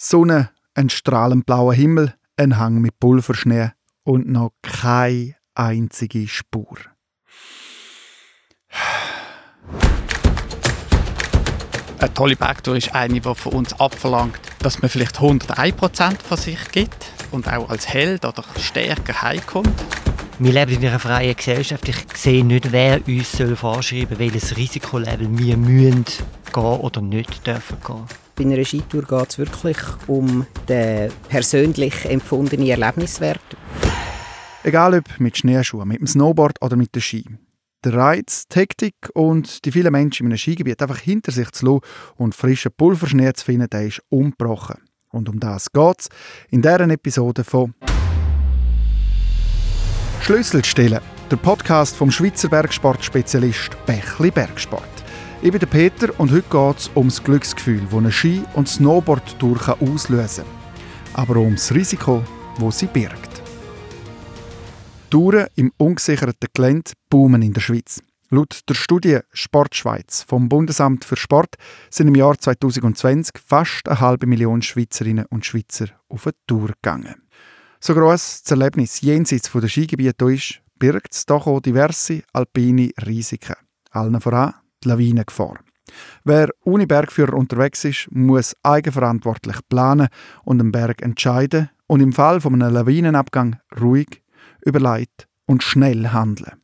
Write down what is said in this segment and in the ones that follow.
Sonne, ein strahlend blauer Himmel, ein Hang mit Pulverschnee und noch keine einzige Spur. Eine tolle Bergtour ist eine, die von uns abverlangt, dass man vielleicht 101% von sich gibt und auch als Held oder stärker heimkommt. Wir leben in einer freien Gesellschaft. Ich sehe nicht, wer uns vorschreiben soll, welches Risikolevel wir müssen gehen oder nicht dürfen gehen. Bei einer Skitour geht es wirklich um den persönlich empfundenen Erlebniswert. Egal ob mit Schneeschuhen, mit dem Snowboard oder mit dem Ski. Der Reiz, die Hektik und die vielen Menschen in einem Skigebiet einfach hinter sich zu lassen und frischen Pulverschnee zu finden, der ist ungebrochen. Und um das geht es in dieser Episode von Schlüsselstellen, der Podcast vom Schweizer Bergsportspezialist Bächli Bergsport. Ich bin Peter und heute geht es um das Glücksgefühl, das eine Ski- und Snowboard-Tour auslösen kann. Aber auch um das Risiko, das sie birgt. Touren im ungesicherten Gelände boomen in der Schweiz. Laut der Studie Sportschweiz vom Bundesamt für Sport sind im Jahr 2020 fast eine halbe Million Schweizerinnen und Schweizer auf eine Tour gegangen. So gross das Erlebnis jenseits der Skigebiete ist, birgt es doch auch diverse alpine Risiken. Allen voran die Lawinengefahr. Wer ohne Bergführer unterwegs ist, muss eigenverantwortlich planen und den Berg entscheiden und im Fall von einem Lawinenabgang ruhig, überlegt und schnell handeln.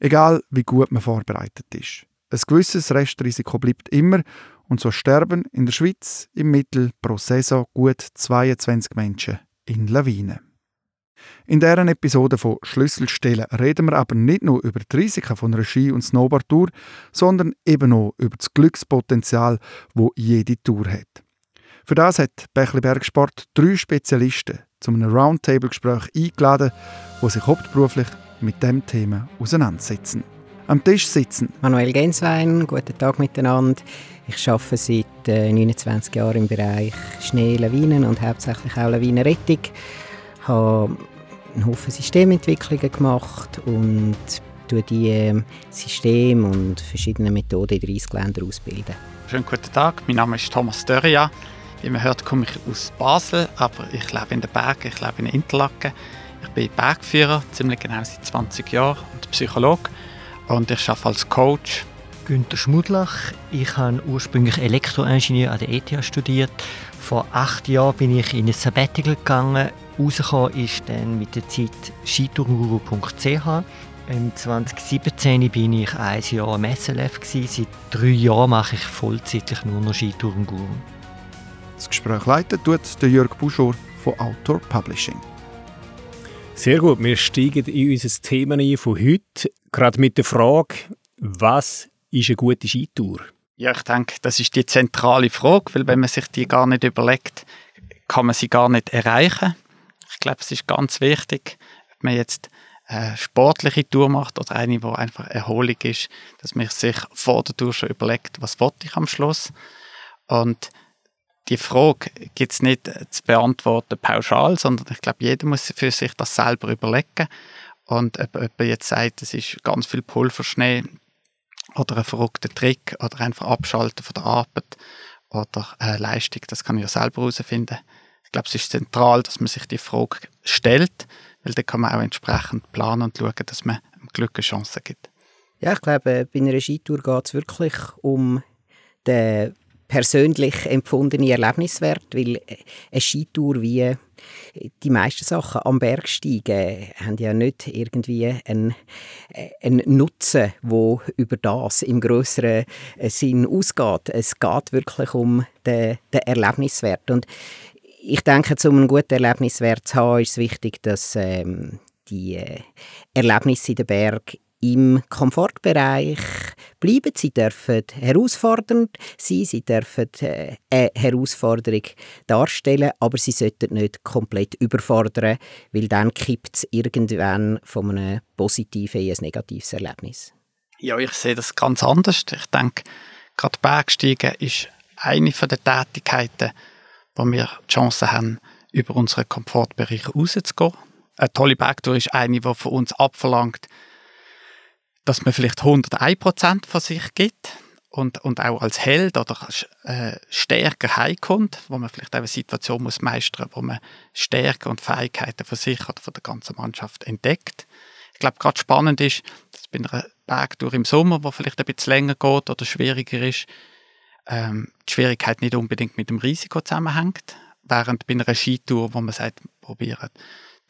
Egal wie gut man vorbereitet ist. Ein gewisses Restrisiko bleibt immer und so sterben in der Schweiz im Mittel pro Saison gut 22 Menschen in Lawinen. In deren Episode von Schlüsselstellen reden wir aber nicht nur über die Risiken von einer Ski- und Snowboard-Tour, sondern eben auch über das Glückspotenzial, wo jede Tour hat. Für das hat Bächli Bergsport drei Spezialisten zu einem Roundtable-Gespräch eingeladen, die sich hauptberuflich mit dem Thema auseinandersetzen. Am Tisch sitzen Manuel Genswein, guten Tag miteinander. Ich arbeite seit äh, 29 Jahren im Bereich Schnee, Lawinen und hauptsächlich auch Lawinenrettung. Ich habe einen Haufen Systementwicklungen gemacht und tue die äh, Systeme und verschiedene Methoden in 30 Ländern ausbilden. Schönen guten Tag, mein Name ist Thomas Dörria. Wie man hört, komme ich aus Basel, aber ich lebe in den Bergen, ich lebe in Interlaken. Ich bin Bergführer, ziemlich genau seit 20 Jahren und Psychologe und ich arbeite als Coach. Günter Schmudlach. Ich habe ursprünglich Elektroingenieur an der ETH studiert. Vor acht Jahren bin ich in ein Sabbatical gegangen. Rausgekommen ist dann mit der Zeit skitourguru.ch. Im 2017 bin ich ein Jahr am SLF. Gewesen. Seit drei Jahren mache ich vollzeitlich nur noch Skitourenguru. Das Gespräch leiten tut der Jörg Buschor von Outdoor Publishing. Sehr gut, wir steigen in unser Thema ein von heute, gerade mit der Frage, was ist eine gute Skitour? Ja, ich denke, das ist die zentrale Frage, weil wenn man sich die gar nicht überlegt, kann man sie gar nicht erreichen. Ich glaube, es ist ganz wichtig, ob man jetzt eine sportliche Tour macht oder eine, die einfach Erholung ist, dass man sich vor der Tour schon überlegt, was ich am Schluss. Und die Frage gibt es nicht zu beantworten pauschal, sondern ich glaube, jeder muss für sich das selber überlegen. Und ob jemand jetzt sagt, es ist ganz viel Pulverschnee oder ein verrückter Trick oder einfach Abschalten von der Arbeit oder eine Leistung, das kann ich ja selber herausfinden. Ich glaube, es ist zentral, dass man sich die Frage stellt, weil dann kann man auch entsprechend planen und schauen, dass man einem Glück eine Chance gibt. Ja, ich glaube, bei einer Skitour geht es wirklich um den persönlich empfundene Erlebniswert, weil eine Skitour wie die meisten Sachen am Bergsteigen haben ja nicht irgendwie einen, einen Nutzen, wo über das im größeren Sinn ausgeht. Es geht wirklich um den, den Erlebniswert und ich denke, um einen guten Erlebniswert zu haben, ist es wichtig, dass ähm, die äh, Erlebnisse in den Berg im Komfortbereich bleiben. Sie dürfen herausfordernd sein, sie dürfen äh, eine Herausforderung darstellen, aber sie sollten nicht komplett überfordern, weil dann kippt es irgendwann von einem positiven in ein negatives Erlebnis. Ja, ich sehe das ganz anders. Ich denke, gerade Bergsteigen ist eine der Tätigkeiten, wo wir die Chance haben, über unseren Komfortbereich rauszugehen. Eine tolle Bergtour ist eine, die von uns abverlangt, dass man vielleicht 101% von sich gibt und, und auch als Held oder äh, stärker heimkommt, wo man vielleicht auch eine Situation muss meistern, wo man Stärke und Fähigkeiten von sich oder von der ganzen Mannschaft entdeckt. Ich glaube, gerade spannend ist, dass bei einer Bergtour im Sommer, wo vielleicht ein bisschen länger geht oder schwieriger ist, ähm, die Schwierigkeit nicht unbedingt mit dem Risiko zusammenhängt, während bei einer Skitour, wo man sagt, probieren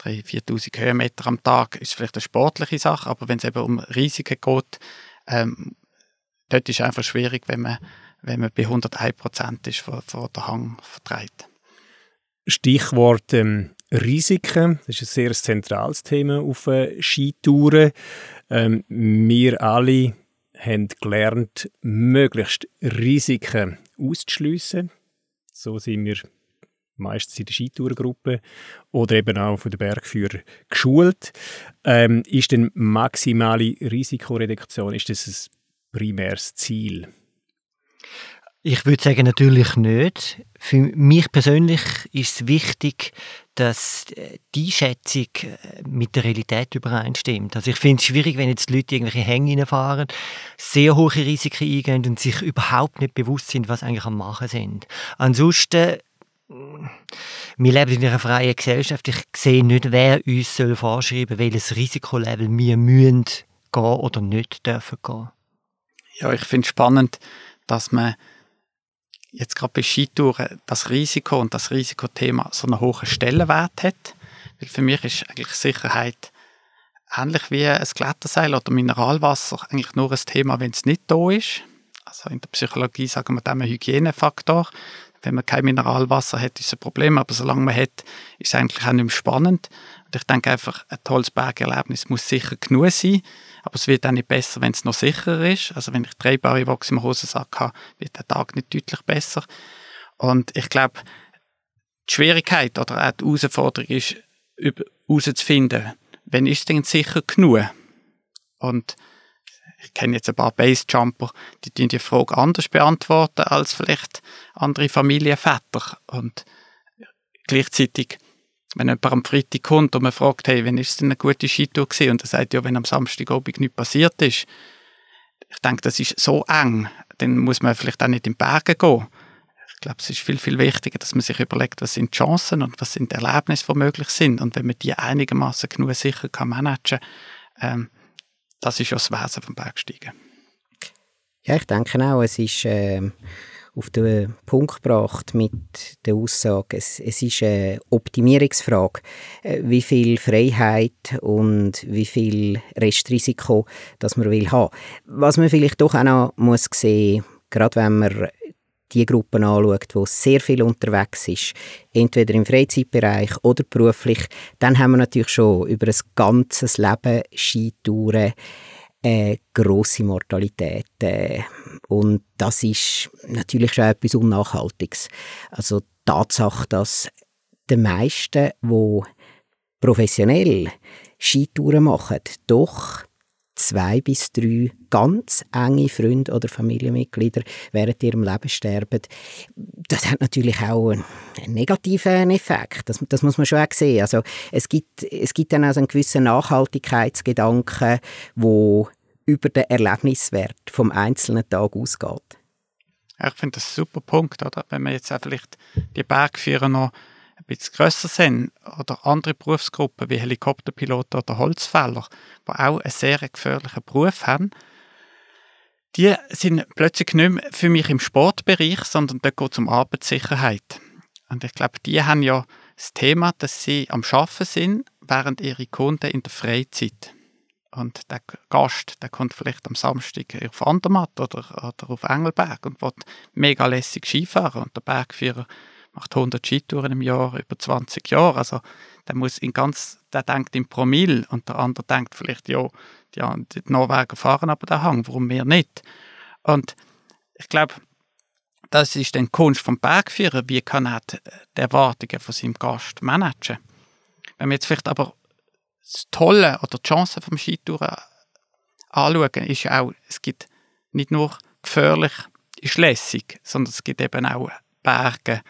3.000, 4.000 Höhenmeter am Tag, ist vielleicht eine sportliche Sache, aber wenn es eben um Risiken geht, ähm, dort ist es einfach schwierig, wenn man, wenn man bei 101 Prozent ist, vor, vor der Hang vertreibt. Stichwort ähm, Risiken, das ist ein sehr zentrales Thema auf äh, Skitouren. Ähm, wir alle haben gelernt, möglichst Risiken auszuschliessen. So sind wir meistens in der Skitourgruppe oder eben auch von den Bergführern geschult. Ähm, ist denn maximale Risikoreduktion, ist das ein primäres Ziel? Ich würde sagen, natürlich nicht. Für mich persönlich ist es wichtig, dass die Einschätzung äh, mit der Realität übereinstimmt. Also ich finde es schwierig, wenn jetzt Leute irgendwelche Hänge reinfahren, sehr hohe Risiken eingehen und sich überhaupt nicht bewusst sind, was eigentlich am Machen sind. Ansonsten wir leben in einer freien Gesellschaft. Ich sehe nicht, wer uns soll vorschreiben soll, welches Risikolevel wir müssen gehen oder nicht dürfen gehen. Ja, ich finde es spannend, dass man jetzt gerade bei Skitouren das Risiko und das Risikothema so einen hohen Stellenwert hat. Weil für mich ist eigentlich Sicherheit ähnlich wie ein Kletterseil oder Mineralwasser eigentlich nur ein Thema, wenn es nicht da ist. Also in der Psychologie sagen wir dem Hygienefaktor. Wenn man kein Mineralwasser hat, ist es ein Problem, aber solange man hat, ist es eigentlich auch nicht mehr spannend. Und ich denke einfach, ein tolles Bergerlebnis muss sicher genug sein, aber es wird auch nicht besser, wenn es noch sicherer ist. Also wenn ich drehbare Wachs im Hosensack habe, wird der Tag nicht deutlich besser. Und ich glaube, die Schwierigkeit oder auch die Herausforderung ist, herauszufinden, wenn ist denn sicher genug? Und ich kenne jetzt ein paar Basejumper, die die Frage anders beantworten als vielleicht andere Familienväter. Und gleichzeitig, wenn jemand am Freitag kommt und man fragt, hey, wann ist es denn eine gute Skitour gewesen? Und er sagt, ja, wenn am Samstagabend nichts passiert ist. Ich denke, das ist so eng, dann muss man vielleicht auch nicht in die Berge gehen. Ich glaube, es ist viel, viel wichtiger, dass man sich überlegt, was sind die Chancen und was sind die Erlebnisse, die möglich sind. Und wenn man die einigermaßen genug sicher kann managen kann, ähm, das ist ja das Wesen vom Bergsteigen. Ja, ich denke auch, es ist äh, auf den Punkt gebracht mit der Aussage, es, es ist eine Optimierungsfrage, äh, wie viel Freiheit und wie viel Restrisiko das man will haben. Was man vielleicht doch auch noch muss sehen, gerade wenn man die Gruppen anschaut, wo sehr viel unterwegs ist, entweder im Freizeitbereich oder beruflich, dann haben wir natürlich schon über ein ganzes Leben Skitouren eine äh, grosse Mortalität. Äh, und das ist natürlich schon etwas Unnachhaltiges. Also die Tatsache, dass die meisten, die professionell Skitouren machen, doch zwei bis drei ganz enge Freunde oder Familienmitglieder während ihrem Leben sterben. Das hat natürlich auch einen, negativen Effekt. Das, das, muss man schon auch sehen. Also es gibt, es gibt dann also einen gewissen Nachhaltigkeitsgedanken, wo über den Erlebniswert vom einzelnen Tag ausgeht. Ich finde das ein super Punkt, oder? Wenn man jetzt auch vielleicht die Bergführer noch bisschen grösser sind oder andere Berufsgruppen wie Helikopterpiloten oder Holzfäller, die auch einen sehr gefährlichen Beruf haben, die sind plötzlich nicht mehr für mich im Sportbereich, sondern da geht es um Arbeitssicherheit. Und ich glaube, die haben ja das Thema, dass sie am Arbeiten sind, während ihre Kunden in der Freizeit. Und der Gast, der kommt vielleicht am Samstag auf Andermatt oder, oder auf Engelberg und will mega lässig Skifahren. Und der Bergführer macht 100 Skitouren im Jahr über 20 Jahre. Also der muss in ganz, der denkt in Promille und der andere denkt vielleicht, ja, die, die Norweger fahren aber den Hang, warum wir nicht? Und ich glaube, das ist dann die Kunst vom Bergführer, wie kann er die Erwartungen von seinem Gast managen. Wenn wir jetzt vielleicht aber das Tolle oder die Chance vom Skitouren anschauen, ist auch, es gibt nicht nur gefährlich, ist lässig, sondern es gibt eben auch Berge,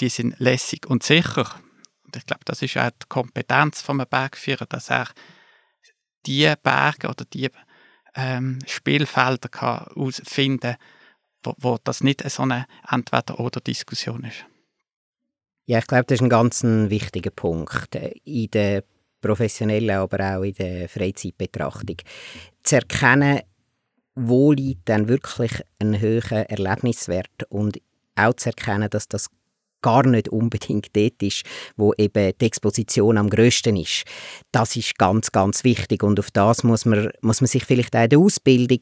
die sind lässig und sicher. Und ich glaube, das ist auch die Kompetenz von einem Bergführer, dass er die Berge oder die ähm, Spielfelder kann finden wo, wo das nicht so eine Entweder-oder-Diskussion ist. Ja, ich glaube, das ist ein ganz wichtiger Punkt in der professionellen, aber auch in der Freizeitbetrachtung. Zu erkennen, wo liegt dann wirklich ein hoher Erlebniswert und auch zu erkennen, dass das gar nicht unbedingt dort ist, wo eben die Exposition am grössten ist. Das ist ganz, ganz wichtig und auf das muss man, muss man sich vielleicht auch in der Ausbildung,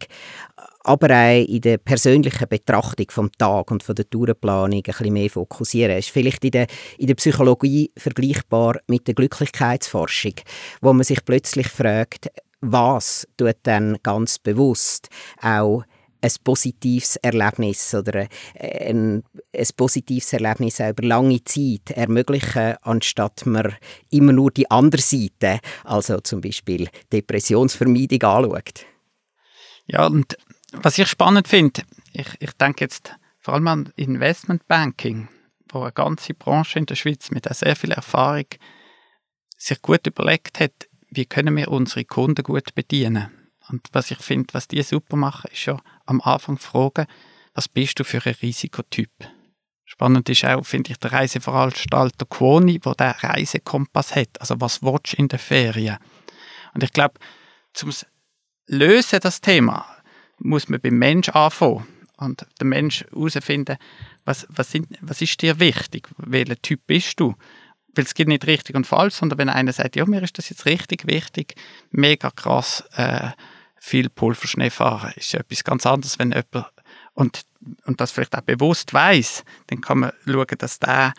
aber auch in der persönlichen Betrachtung vom Tag und von der Tourenplanung ein bisschen mehr fokussieren. Ist vielleicht in der, in der Psychologie vergleichbar mit der Glücklichkeitsforschung, wo man sich plötzlich fragt, was tut dann ganz bewusst auch ein positives Erlebnis oder ein, ein positives Erlebnis über lange Zeit ermöglichen, anstatt man immer nur die andere Seite, also zum Beispiel Depressionsvermeidung anschaut. Ja, und was ich spannend finde, ich, ich denke jetzt vor allem an Investmentbanking, wo eine ganze Branche in der Schweiz mit sehr viel Erfahrung sich gut überlegt hat, wie können wir unsere Kunden gut bedienen. Und was ich finde, was die super machen, ist ja am Anfang fragen, was bist du für ein Risikotyp? Spannend ist auch, finde ich, der Reiseveranstalter Quoni, wo der Reisekompass hat. Also was willst du in der Ferien? Und ich glaube, zum Lösen das Thema muss man beim Mensch anfangen und der Mensch herausfinden, was, was, sind, was ist dir wichtig? Welcher Typ bist du? Weil es gibt nicht richtig und falsch, sondern wenn einer sagt, ja, mir ist das jetzt richtig wichtig, mega krass, äh, viel Pulverschnee fahren, ist etwas ganz anderes, wenn jemand und, und das vielleicht auch bewusst weiß, dann kann man schauen, dass der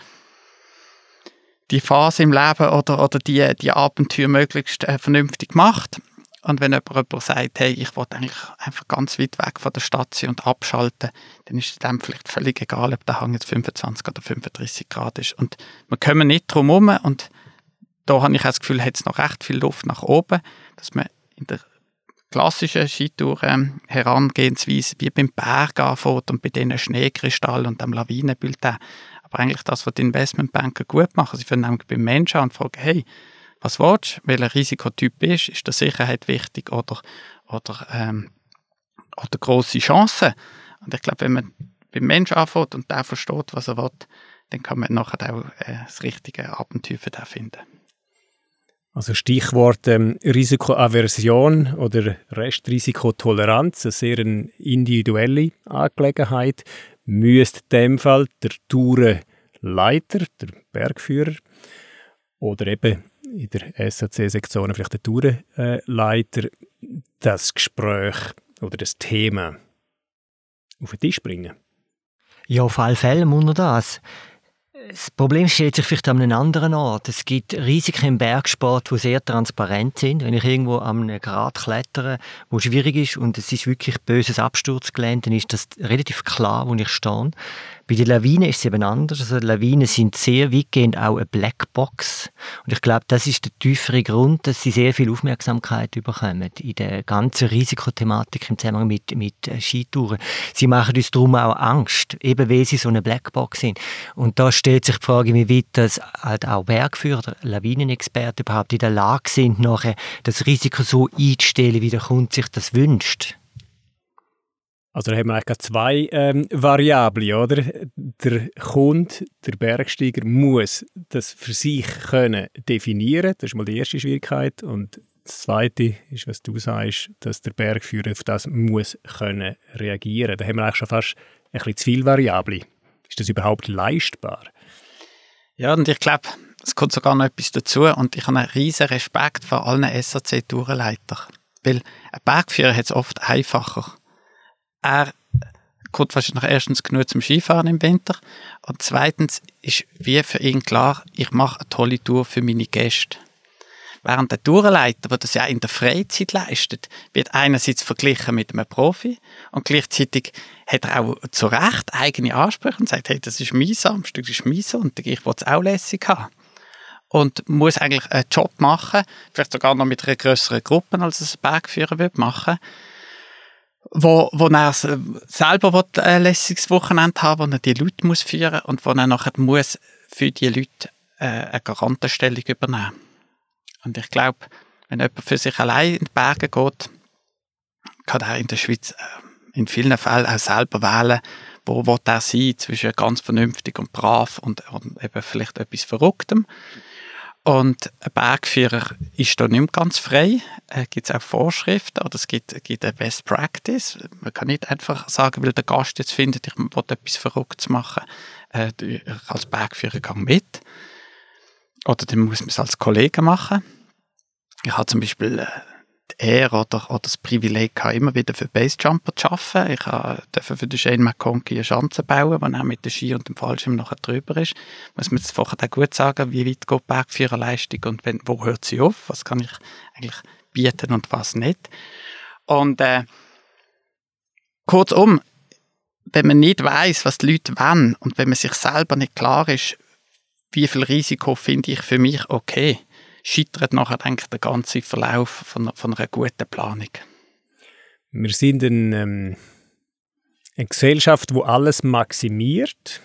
die Phase im Leben oder, oder die, die Abenteuer möglichst äh, vernünftig macht. Und wenn jemand, jemand sagt, hey, ich will eigentlich einfach ganz weit weg von der Stadt sein und abschalten, dann ist es dem vielleicht völlig egal, ob der Hang jetzt 25 oder 35 Grad ist. Und wir kommen nicht drum herum und da habe ich das Gefühl, hat es noch recht viel Luft nach oben, dass man in der klassischen Skitour ähm, wie beim Berg anfängt und bei diesen Schneekristallen und dem Lawinenbulletin. Aber eigentlich das, was die Investmentbanker gut machen, sie fangen nämlich beim Menschen an und fragen, hey, was willst du, welcher Risikotyp bist, ist der Sicherheit wichtig oder, oder, ähm, oder grosse Chancen? Und ich glaube, wenn man beim Menschen anfängt und der versteht, was er will, dann kann man nachher auch äh, das richtige Abenteuer für den finden. Also Stichwort ähm, Risikoaversion oder Restrisikotoleranz, eine sehr individuelle Angelegenheit. Müsste in dem Fall der Tourenleiter, der Bergführer oder eben in der SAC-Sektion vielleicht der Tourenleiter das Gespräch oder das Thema auf den Tisch bringen? Ja, auf alle Fälle muss er das. Das Problem stellt sich vielleicht an einem anderen Ort. Es gibt Risiken im Bergsport, die sehr transparent sind. Wenn ich irgendwo an einem Grat klettere, wo schwierig ist und es ist wirklich böses Absturzgelände, dann ist das relativ klar, wo ich stehe. Bei den Lawinen ist es eben anders. Also Lawinen sind sehr weitgehend auch eine Blackbox. Und ich glaube, das ist der tiefere Grund, dass sie sehr viel Aufmerksamkeit bekommen in der ganzen Risikothematik im Zusammenhang mit, mit Skitouren. Sie machen uns darum auch Angst, eben weil sie so eine Blackbox sind. Und da stellt sich die Frage, wie weit das halt auch Bergführer Lawinenexperten überhaupt in der Lage sind, nachher das Risiko so einzustellen, wie der Kunde sich das wünscht. Also da haben wir eigentlich zwei ähm, Variablen, oder? Der Kunde, der Bergsteiger, muss das für sich können definieren. Das ist mal die erste Schwierigkeit. Und das Zweite ist, was du sagst, dass der Bergführer auf das muss können reagieren. Da haben wir eigentlich schon fast ein bisschen zu viele Variablen. Ist das überhaupt leistbar? Ja, und ich glaube, es kommt sogar noch etwas dazu. Und ich habe einen riesen Respekt vor allen SAC-Tourenleitern. Weil ein Bergführer hat es oft einfacher er kommt wahrscheinlich erstens genug zum Skifahren im Winter und zweitens ist wie für ihn klar, ich mache eine tolle Tour für meine Gäste. Während der Tourenleiter, der das ja in der Freizeit leistet, wird einerseits verglichen mit einem Profi und gleichzeitig hat er auch zu Recht eigene Ansprüche und sagt, hey, das ist mein Samstag, das ist mein Sonntag, ich will es auch lässig haben. Und muss eigentlich einen Job machen, vielleicht sogar noch mit einer größeren Gruppe, als es ein Bergführer wird machen wo, wo er selber will, ein lässiges Wochenende haben wo er die Leute muss führen und wo er nachher muss für die Leute äh, eine Garantenstellung übernehmen Und ich glaube, wenn jemand für sich allein in die Berge geht, kann er in der Schweiz äh, in vielen Fällen auch selber wählen, wo will er sein, zwischen ganz vernünftig und brav und, und eben vielleicht etwas Verrücktem. Und ein Bergführer ist da nicht ganz frei. Äh, gibt es auch Vorschriften oder es gibt, gibt eine Best Practice. Man kann nicht einfach sagen, weil der Gast jetzt findet, ich will etwas Verrücktes machen, äh, als Bergführer gang mit. Oder dann muss man es als Kollege machen. Ich habe zum Beispiel äh, Ehre oder, oder das Privileg gehabt, immer wieder für Basejumper zu arbeiten. Ich durfte für den Shane McConkey eine Schanze bauen, wo er mit dem Ski und dem Fallschirm nachher drüber ist. Muss man jetzt vorher auch gut sagen, wie weit geht Bergführerleistung und wenn, wo hört sie auf? Was kann ich eigentlich bieten und was nicht? Und äh, kurzum, wenn man nicht weiß, was die Leute wollen und wenn man sich selber nicht klar ist, wie viel Risiko finde ich für mich okay, scheitert nachher denke der ganze Verlauf von, von einer guten Planung. Wir sind ein, ähm, eine Gesellschaft, wo alles maximiert.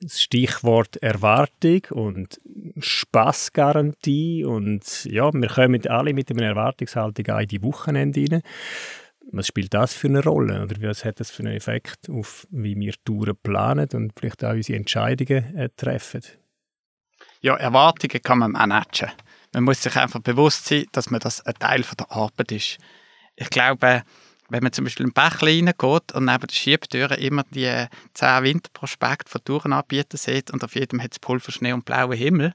Das Stichwort Erwartung und Spaßgarantie und ja, wir kommen alle mit einer Erwartungshaltung in die Wochenende rein. Was spielt das für eine Rolle oder was hat das für einen Effekt auf, wie wir Touren planen und vielleicht auch unsere Entscheidungen äh, treffen? Ja, Erwartungen kann man managen. Man muss sich einfach bewusst sein, dass man das ein Teil von der Arbeit ist. Ich glaube, wenn man zum Beispiel in Bächle reingeht und neben der Schiebtüre immer die 10 Winterprospekte von Tourenanbietern sieht und auf jedem hat es Pulver, Schnee und blauen Himmel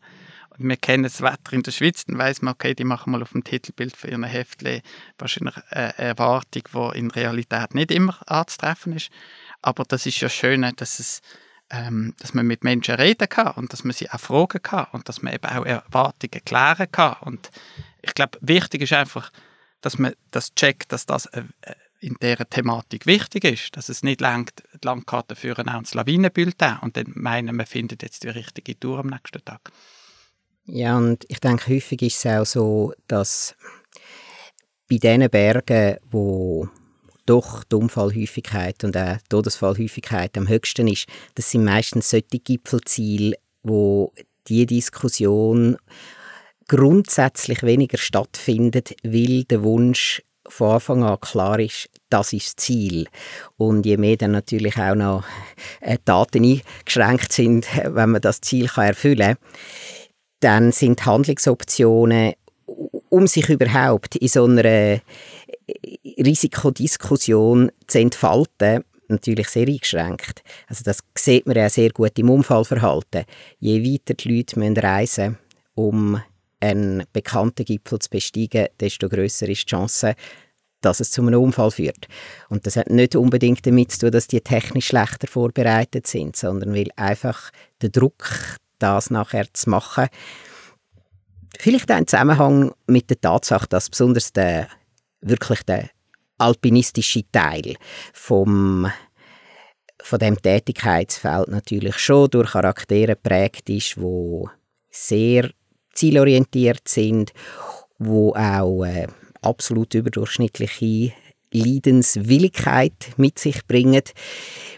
und wir kennen das Wetter in der Schweiz, dann weiß man, okay, die machen mal auf dem Titelbild für ihren Heftchen wahrscheinlich eine Erwartung, die in Realität nicht immer anzutreffen ist. Aber das ist ja schön, dass es ähm, dass man mit Menschen reden kann und dass man sie auch fragen kann und dass man eben auch Erwartungen klären kann. Und ich glaube, wichtig ist einfach, dass man das checkt, dass das äh, in dieser Thematik wichtig ist, dass es nicht langt, die Landkarte führen auch ins Lawinenbild und dann meinen, man findet jetzt die richtige Tour am nächsten Tag. Ja, und ich denke, häufig ist es auch so, dass bei diesen Bergen, wo doch die Unfallhäufigkeit und auch die Todesfallhäufigkeit am höchsten ist, das sind meistens solche Gipfelziele, wo die Diskussion grundsätzlich weniger stattfindet, weil der Wunsch von Anfang an klar ist, das ist das Ziel. Und je mehr dann natürlich auch noch äh, Daten eingeschränkt sind, wenn man das Ziel erfüllen kann, dann sind Handlungsoptionen, um sich überhaupt in so einer Risikodiskussion zu entfalten, natürlich sehr eingeschränkt. Also das sieht man ja sehr gut im Unfallverhalten. Je weiter die Leute müssen reisen um einen bekannten Gipfel zu besteigen, desto größer ist die Chance, dass es zu einem Unfall führt. Und das hat nicht unbedingt damit zu tun, dass die technisch schlechter vorbereitet sind, sondern weil einfach der Druck, das nachher zu machen, vielleicht auch im Zusammenhang mit der Tatsache, dass besonders der wirklich der alpinistische Teil vom von dem Tätigkeitsfeld natürlich schon durch Charaktere prägt ist, wo sehr zielorientiert sind, wo auch äh, absolut überdurchschnittliche Leidenswilligkeit mit sich bringen,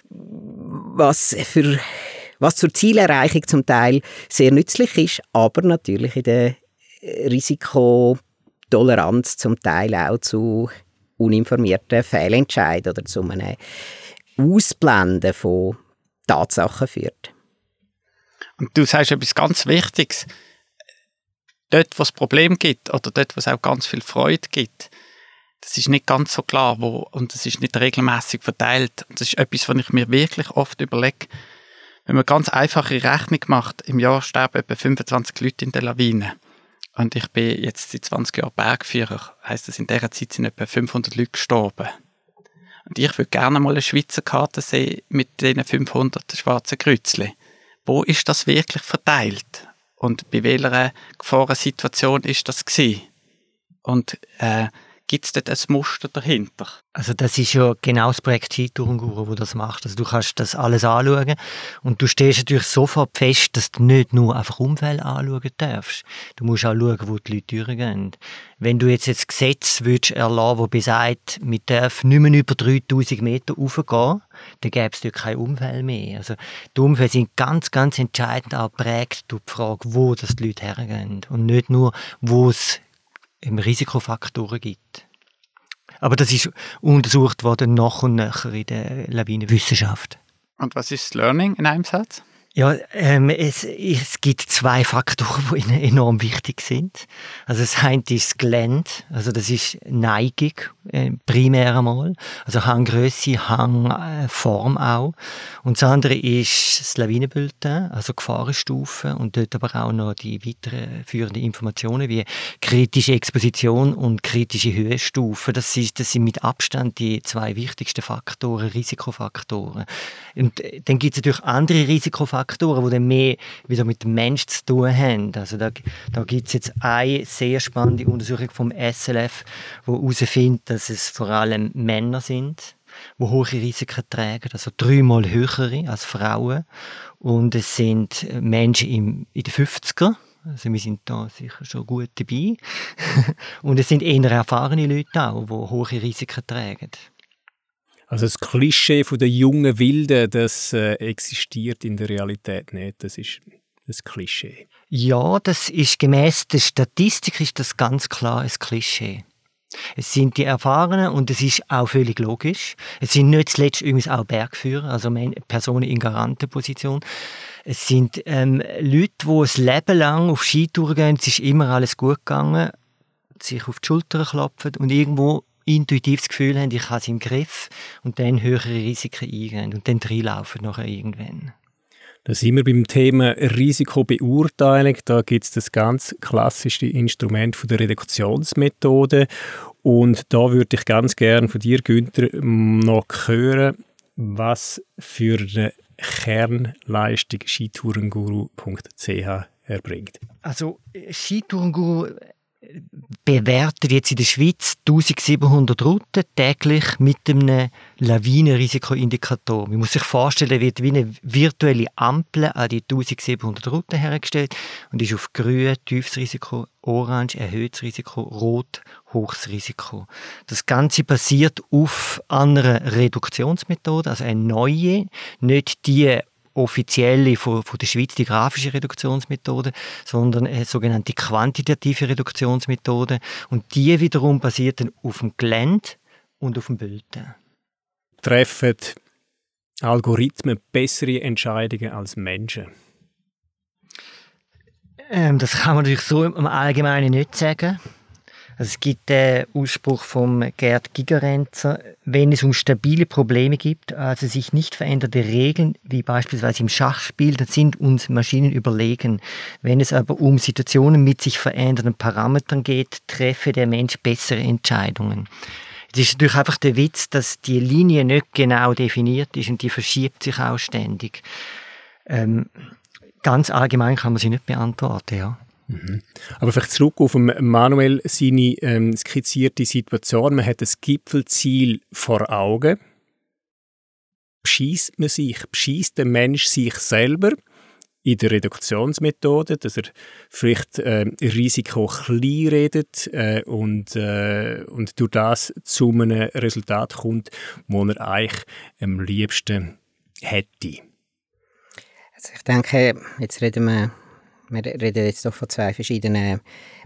was für was zur Zielerreichung zum Teil sehr nützlich ist, aber natürlich in der Risiko Toleranz zum Teil auch zu uninformierten Fehlentscheiden oder zu einem Ausblenden von Tatsachen führt. Und du sagst etwas ganz Wichtiges. Dort, wo es Problem gibt oder dort, wo es auch ganz viel Freude gibt, das ist nicht ganz so klar wo, und das ist nicht regelmäßig verteilt. Und das ist etwas, was ich mir wirklich oft überlege. Wenn man ganz einfache Rechnung macht, im Jahr sterben etwa 25 Leute in der Lawine. Und ich bin jetzt seit 20 Jahren Bergführer. Heißt das, in dieser Zeit sind etwa 500 Leute gestorben. Und ich würde gerne mal eine Schweizer Karte sehen mit diesen 500 schwarzen Kreuzchen. Wo ist das wirklich verteilt? Und bei welcher Gefahrensituation ist das gewesen? Und äh, Gibt es dort ein Muster dahinter? Also das ist ja genau das Projekt Skitourengur, wo das macht. Also du kannst das alles anschauen und du stehst natürlich sofort fest, dass du nicht nur einfach Umfälle anschauen darfst. Du musst auch schauen, wo die Leute durchgehen. Wenn du jetzt ein Gesetz würdest erlassen, das besagt, wir dürfen nicht mehr über 3000 Meter raufgehen, dann gäbe es dort kein Umfeld mehr. Also die Umfälle sind ganz, ganz entscheidend auch geprägt durch die Frage, wo das die Leute hergehen und nicht nur, wo es Risikofaktoren gibt. Aber das ist untersucht worden nach und nach in der Lawinenwissenschaft. Und was ist Learning in einem Satz? Ja, ähm, es, es gibt zwei Faktoren, die enorm wichtig sind. Also das eine ist das Gelände, also das ist Neigung, äh, primär einmal. Also Hanggröße, Hangform auch. Und das andere ist das Lawinenbulletin, also Gefahrenstufen und dort aber auch noch die weiterführenden Informationen wie kritische Exposition und kritische Höhenstufen. Das, ist, das sind mit Abstand die zwei wichtigsten Faktoren, Risikofaktoren. Und äh, dann gibt es natürlich andere Risikofaktoren, Faktoren, die dann mehr wieder mit dem Menschen zu tun haben. Also da, da gibt es jetzt eine sehr spannende Untersuchung vom SLF, die herausfindet, dass es vor allem Männer sind, die hohe Risiken tragen, also dreimal höhere als Frauen. Und es sind Menschen im, in den 50er, also wir sind da sicher schon gut dabei. Und es sind eher erfahrene Leute auch, die hohe Risiken tragen. Also das Klischee der jungen Wilden, das äh, existiert in der Realität nicht. Das ist das Klischee. Ja, das ist gemäß der Statistik ist das ganz klar ein Klischee. Es sind die Erfahrenen und es ist auch völlig logisch. Es sind nicht zuletzt übrigens auch Bergführer, also Personen in Garantenposition. Es sind ähm, Leute, die ein Leben lang auf Skitouren gehen, es ist immer alles gut gegangen, sich auf die Schulter klopfen und irgendwo intuitiv das Gefühl haben, ich habe es im Griff und dann höhere Risiken eingehen und dann reinlaufen nachher irgendwann. Da sind wir beim Thema Risikobeurteilung. Da gibt es das ganz klassische Instrument von der Reduktionsmethode. Und da würde ich ganz gerne von dir, Günther, noch hören, was für eine Kernleistung skitourenguru.ch erbringt. Also Skitourenguru bewertet jetzt in der Schweiz 1700 Routen täglich mit einem Lawinenrisikoindikator. Man muss sich vorstellen, wird wie eine virtuelle Ampel an die 1700 Routen hergestellt und ist auf grün tiefes Risiko, orange erhöhtes Risiko, rot hohes Risiko. Das Ganze basiert auf einer Reduktionsmethode, also eine neue, nicht die offizielle von, von der Schweiz die grafische Reduktionsmethode, sondern eine sogenannte quantitative Reduktionsmethode. Und die wiederum basiert dann auf dem Gelände und auf dem Bilden. Treffen Algorithmen bessere Entscheidungen als Menschen? Ähm, das kann man natürlich so im Allgemeinen nicht sagen. Also es gibt den Ausspruch von Gerd Gigerenzer, wenn es um stabile Probleme gibt, also sich nicht veränderte Regeln, wie beispielsweise im Schachspiel, dann sind uns Maschinen überlegen. Wenn es aber um Situationen mit sich verändernden Parametern geht, treffe der Mensch bessere Entscheidungen. Es ist natürlich einfach der Witz, dass die Linie nicht genau definiert ist und die verschiebt sich auch ständig. Ähm, ganz allgemein kann man sie nicht beantworten, ja. Mhm. Aber vielleicht zurück auf Manuel seine ähm, skizzierte Situation. Man hat das Gipfelziel vor Augen. Beschießt man sich, beschießt der Mensch sich selber in der Reduktionsmethode, dass er vielleicht äh, Risiko klein redet äh, und, äh, und durch das zu einem Resultat kommt, wo er eigentlich am liebsten hätte. Also ich denke, jetzt reden wir wir reden jetzt doch von zwei verschiedenen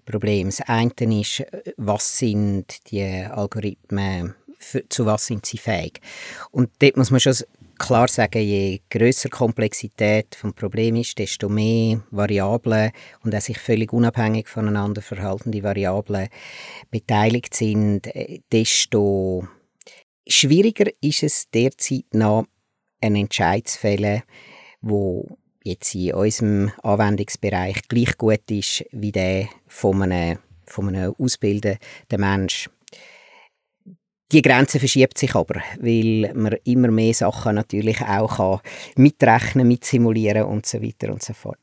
Problemen. Das eine ist, was sind die Algorithmen, für, zu was sind sie fähig? Und dort muss man schon klar sagen, je größer Komplexität vom Problem ist, desto mehr Variablen und auch sich völlig unabhängig voneinander verhaltende Variablen beteiligt sind, äh, desto schwieriger ist es derzeit noch, einen Entscheid zu fällen, wo jetzt in unserem Anwendungsbereich gleich gut ist wie der von einem, von einem ausbildenden Mensch. Die Grenze verschiebt sich aber, weil man immer mehr Sachen natürlich auch kann mitrechnen, mitsimulieren und so weiter und so fort.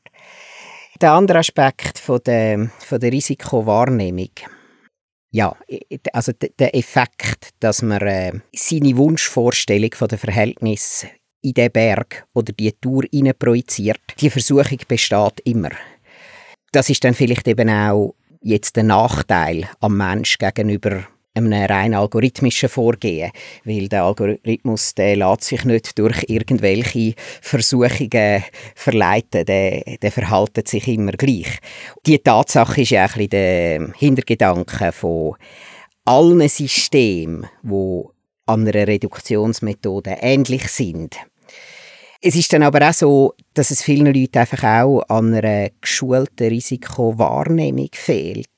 Der andere Aspekt von der, von der Risikowahrnehmung. Ja, also der Effekt, dass man äh, seine Wunschvorstellung von der Verhältnis in den Berg oder die Tour projiziert. Die Versuchung besteht immer. Das ist dann vielleicht eben auch jetzt der Nachteil am Mensch gegenüber einem rein algorithmischen Vorgehen, weil der Algorithmus der lässt sich nicht durch irgendwelche Versuchungen verleiten, der, der verhaltet sich immer gleich. Die Tatsache ist ja ein bisschen der Hintergedanke von allen Systemen, die an einer Reduktionsmethode ähnlich sind. Es ist dann aber auch so, dass es vielen Leuten einfach auch an einer geschulten Risikowahrnehmung fehlt,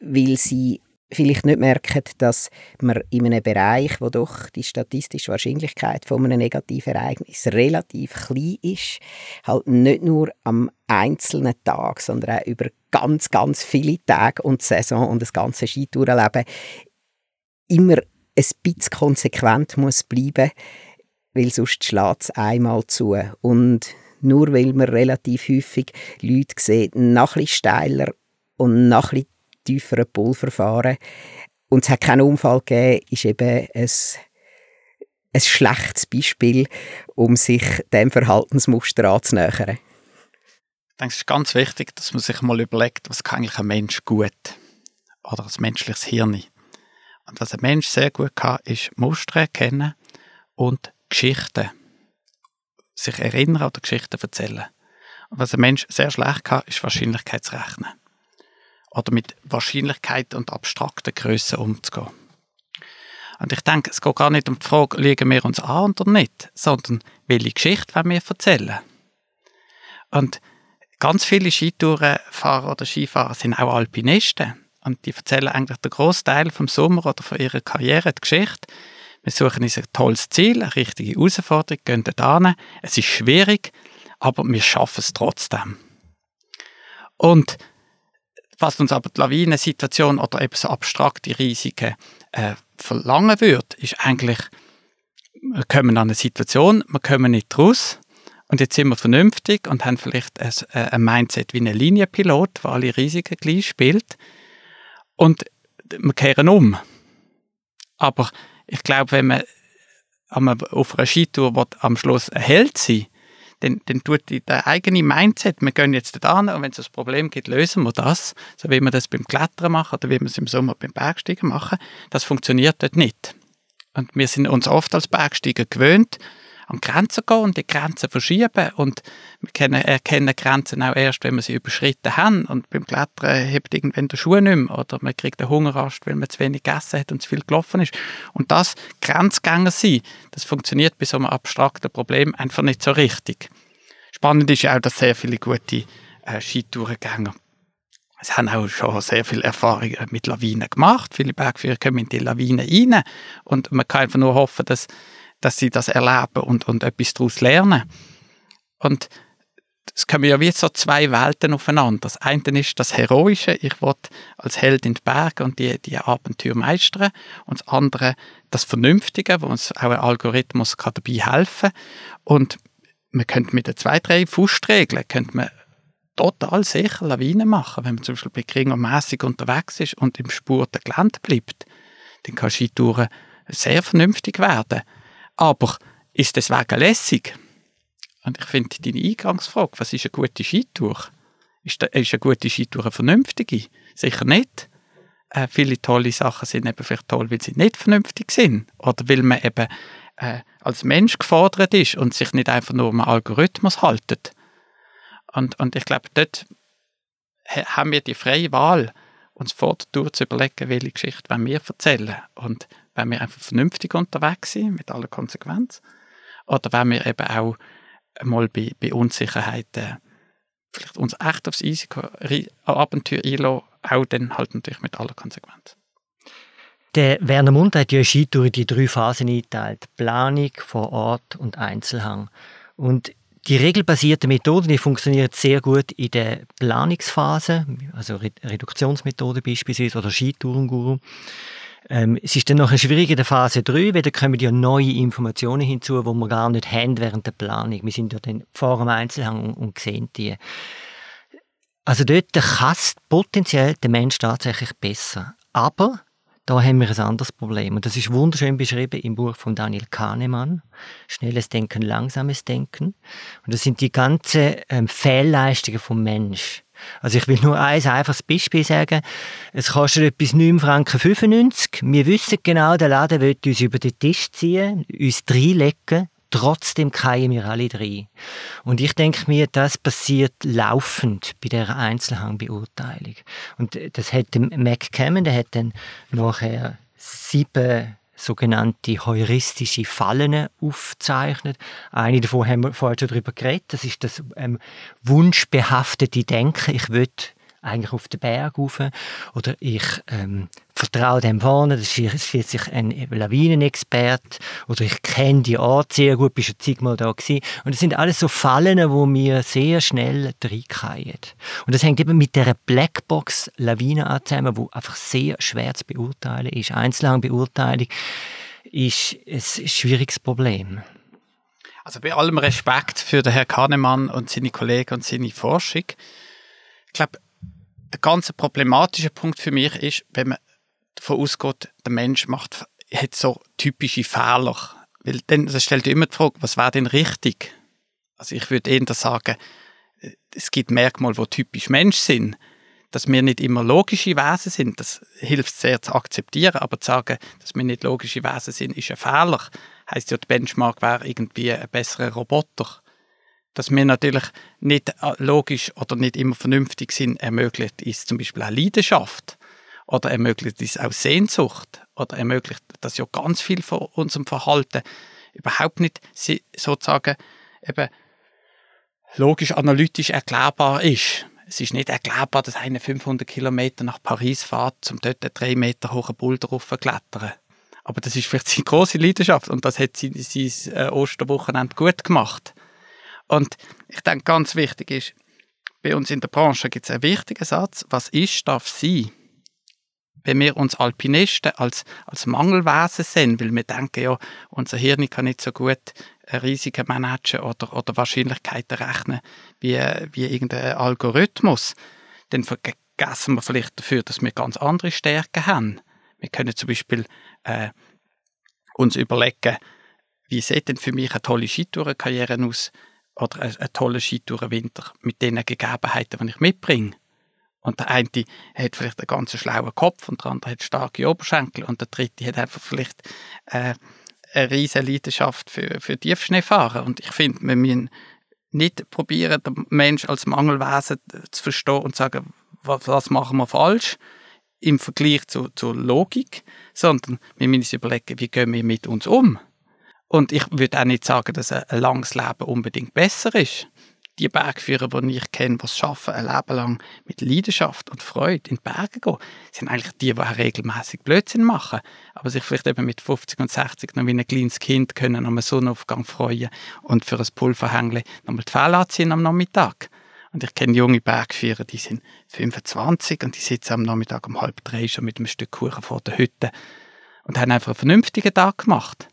weil sie vielleicht nicht merken, dass man in einem Bereich, wo doch die statistische Wahrscheinlichkeit von einem negativen Ereignis relativ klein ist, halt nicht nur am einzelnen Tag, sondern auch über ganz, ganz viele Tage und Saison und das ganze Skitourenleben immer ein bisschen konsequent muss bleiben, weil sonst schlägt es einmal zu. Und nur weil man relativ häufig Leute sieht, noch ein steiler und noch ein tieferen Pulverfahren und es hat keinen Unfall gegeben, ist eben ein, ein schlechtes Beispiel, um sich dem Verhaltensmuster anzunähern. Ich denke, es ist ganz wichtig, dass man sich mal überlegt, was kann eigentlich ein Mensch gut oder ein menschliches Hirn. Und was ein Mensch sehr gut kann, ist Muster erkennen und Geschichten. Sich erinnern oder Geschichten erzählen. Was ein Mensch sehr schlecht kann, ist Wahrscheinlichkeitsrechnen. Oder mit Wahrscheinlichkeit und abstrakten Grössen umzugehen. Und ich denke, es geht gar nicht um die Frage, liegen wir uns an oder nicht, sondern welche Geschichte wollen wir erzählen. Und ganz viele Skitourenfahrer oder Skifahrer sind auch Alpinisten. Und die erzählen eigentlich den Großteil vom Sommer oder von ihrer Karriere die Geschichte. Wir suchen uns ein tolles Ziel, eine richtige Herausforderung, gehen dort hin. Es ist schwierig, aber wir schaffen es trotzdem. Und was uns aber die Lawinensituation oder eben so abstrakte Risiken äh, verlangen würde, ist eigentlich, wir kommen an eine Situation, wir kommen nicht raus und jetzt sind wir vernünftig und haben vielleicht ein, äh, ein Mindset wie ein Linienpilot, der alle Risiken gleich spielt und wir kehren um. Aber ich glaube, wenn man auf einer Skitour will, am Schluss ein Held sein dann, dann tut der eigene Mindset, wir gehen jetzt da und wenn es ein Problem gibt, lösen wir das, so wie wir das beim Klettern machen oder wie wir es im Sommer beim Bergsteigen machen, das funktioniert dort nicht. Und wir sind uns oft als Bergsteiger gewöhnt, an Grenzen gehen und die Grenzen verschieben. Und wir können, erkennen Grenzen auch erst, wenn wir sie überschritten haben. Und beim Klettern hebt irgendwann der Schuh nicht mehr. Oder man kriegt einen Hungerast, weil man zu wenig gegessen hat und zu viel gelaufen ist. Und das Grenzgänger sein, das funktioniert bei so einem abstrakten Problem einfach nicht so richtig. Spannend ist ja auch, dass sehr viele gute äh, Skitourengänger Sie haben auch schon sehr viel Erfahrung mit Lawinen gemacht. Viele Bergführer kommen in die Lawinen rein und man kann einfach nur hoffen, dass dass sie das erleben und, und etwas daraus lernen. Und es kommen ja wie so zwei Welten aufeinander. Das eine ist das Heroische, ich will als Held in die Berge und die, die Abenteuer meistern. Und das andere das Vernünftige, wo uns auch ein Algorithmus kann dabei helfen Und man könnte mit den zwei, drei Faustregeln könnte man total sicher Lawinen machen. Wenn man zum Beispiel bei Kringermässig unterwegs ist und im Spur der Gelände bleibt, dann kann Skitouren sehr vernünftig werden. Aber ist deswegen lässig? Und ich finde deine Eingangsfrage, was ist eine gute Skitour? Ist, da, ist eine gute Skitour eine vernünftige? Sicher nicht. Äh, viele tolle Sachen sind eben vielleicht toll, weil sie nicht vernünftig sind. Oder weil man eben äh, als Mensch gefordert ist und sich nicht einfach nur um einen Algorithmus haltet. Und, und ich glaube, dort haben wir die freie Wahl, uns vor der Tour zu überlegen, welche Geschichte wir erzählen Und wenn wir einfach vernünftig unterwegs sind, mit aller Konsequenz, oder wenn wir eben auch mal bei, bei Unsicherheiten vielleicht uns echt aufs Abenteuer einlassen, auch dann halt natürlich mit aller Konsequenz. Der Werner Mund hat ja Skitour in die drei Phasen eingeteilt. Planung, vor Ort und Einzelhang. Und die regelbasierten Methoden die funktionieren sehr gut in der Planungsphase, also Reduktionsmethode beispielsweise oder Skitourenguru. Ähm, es ist dann noch schwierig in der Phase 3, weil da kommen ja neue Informationen hinzu, die wir gar nicht haben während der Planung. Wir sind ja dann vor dem Einzelhang und, und sehen die. Also dort kann potenziell der Mensch tatsächlich besser. Aber da haben wir ein anderes Problem. Und das ist wunderschön beschrieben im Buch von Daniel Kahnemann. Schnelles Denken, langsames Denken. Und das sind die ganzen ähm, Fehlleistungen vom Mensch. Also ich will nur ein einfaches Beispiel sagen. Es kostet etwas 9 Franken 95. Wir wissen genau, der Laden will uns über den Tisch ziehen, uns reinlegen. trotzdem fallen wir alle drei. Und ich denke mir, das passiert laufend bei der Einzelhangbeurteilung. Und das hat Mac Cameron, der hat dann nachher sieben sogenannte heuristische Fallen aufzeichnet. Eine davon haben wir vorher schon darüber geredet. Das ist das ähm, wunschbehaftete Denken. Ich will eigentlich auf den Berg rauf. Oder ich ähm, vertraue dem vorne, das ist schließlich ein Lawinenexperte. Oder ich kenne die Art sehr gut, bist ja zigmal da gewesen. Und das sind alles so Fallen, wo wir sehr schnell reinfallen. Und das hängt eben mit der Blackbox Lawine an zusammen, wo einfach sehr schwer zu beurteilen ist. Einzelhangbeurteilung ist ein schwieriges Problem. Also bei allem Respekt für den Herrn Kahnemann und seine Kollegen und seine Forschung. Ich glaube, der ganz problematische Punkt für mich ist, wenn man davon ausgeht, der Mensch macht, hat so typische Fehler. Weil dann das stellt immer die Frage, was wäre denn richtig? Also ich würde eher sagen, es gibt Merkmale, die typisch Mensch sind. Dass wir nicht immer logische Wesen sind, das hilft sehr zu akzeptieren, aber zu sagen, dass wir nicht logische Wesen sind, ist ein Fehler. Heißt ja, der Benchmark wäre irgendwie ein besserer Roboter dass wir natürlich nicht äh, logisch oder nicht immer vernünftig sind, ermöglicht ist zum Beispiel auch Leidenschaft oder ermöglicht ist auch Sehnsucht oder ermöglicht, dass ja ganz viel von unserem Verhalten überhaupt nicht sozusagen eben logisch analytisch erklärbar ist. Es ist nicht erklärbar, dass einer 500 Kilometer nach Paris fährt, um dort einen drei Meter hohen Boulder raufzuklettern. Aber das ist vielleicht seine große Leidenschaft und das hat sein, sein äh, Osterwochenende gut gemacht. Und ich denke, ganz wichtig ist, bei uns in der Branche gibt es einen wichtigen Satz, was ist, darf sein. Wenn wir uns Alpinisten als, als Mangelwesen sehen, weil wir denken, ja, unser Hirn kann nicht so gut Risiken managen oder, oder Wahrscheinlichkeiten rechnen wie, wie irgendein Algorithmus, dann vergessen wir vielleicht dafür, dass wir ganz andere Stärken haben. Wir können zum Beispiel äh, uns überlegen, wie sieht denn für mich eine tolle Skitourenkarriere aus, oder ein, ein toller Skitourenwinter mit den Gegebenheiten, die ich mitbringe. Und der eine hat vielleicht einen ganz schlauen Kopf und der andere hat starke Oberschenkel und der dritte hat einfach vielleicht äh, eine riesige Leidenschaft für, für Tiefschneefahren. Und ich finde, wir müssen nicht probieren, den Mensch als Mangelwesen zu verstehen und zu sagen, was, was machen wir falsch im Vergleich zu, zur Logik, sondern wir müssen uns überlegen, wie gehen wir mit uns um. Und ich würde auch nicht sagen, dass ein, langes Leben unbedingt besser ist. Die Bergführer, die ich kenne, die es schaffen, ein Leben lang mit Leidenschaft und Freude in die Berge gehen, sind eigentlich die, die auch regelmäßig Blödsinn machen, aber sich vielleicht eben mit 50 und 60 noch wie ein kleines Kind können am Sonnenaufgang freuen und für ein Pulverhängli nochmal die Fälle anziehen am Nachmittag. Und ich kenne junge Bergführer, die sind 25 und die sitzen am Nachmittag um halb drei schon mit einem Stück Kuchen vor der Hütte und haben einfach einen vernünftigen Tag gemacht.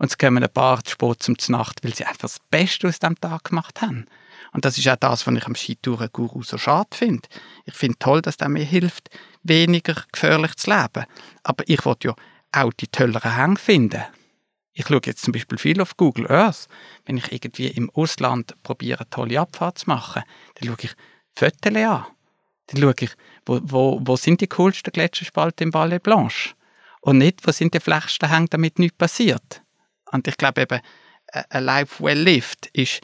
Und es kommen ein paar zu spät zum Nacht, weil sie einfach das Beste aus dem Tag gemacht haben. Und das ist auch das, was ich am Skitouren-Guru so schade finde. Ich finde toll, dass der mir hilft, weniger gefährlich zu leben. Aber ich wollte ja auch die tolleren Hänge finden. Ich schaue jetzt zum Beispiel viel auf Google Earth. Wenn ich irgendwie im Ausland probiere, eine tolle Abfahrt zu machen, dann schaue ich Fotos an. Dann schaue ich, wo, wo, wo sind die coolsten Gletscherspalte im Ballet Blanche? Und nicht, wo sind die flachsten Hänge, damit nichts passiert. Und ich glaube eben, ein Life well lived ist,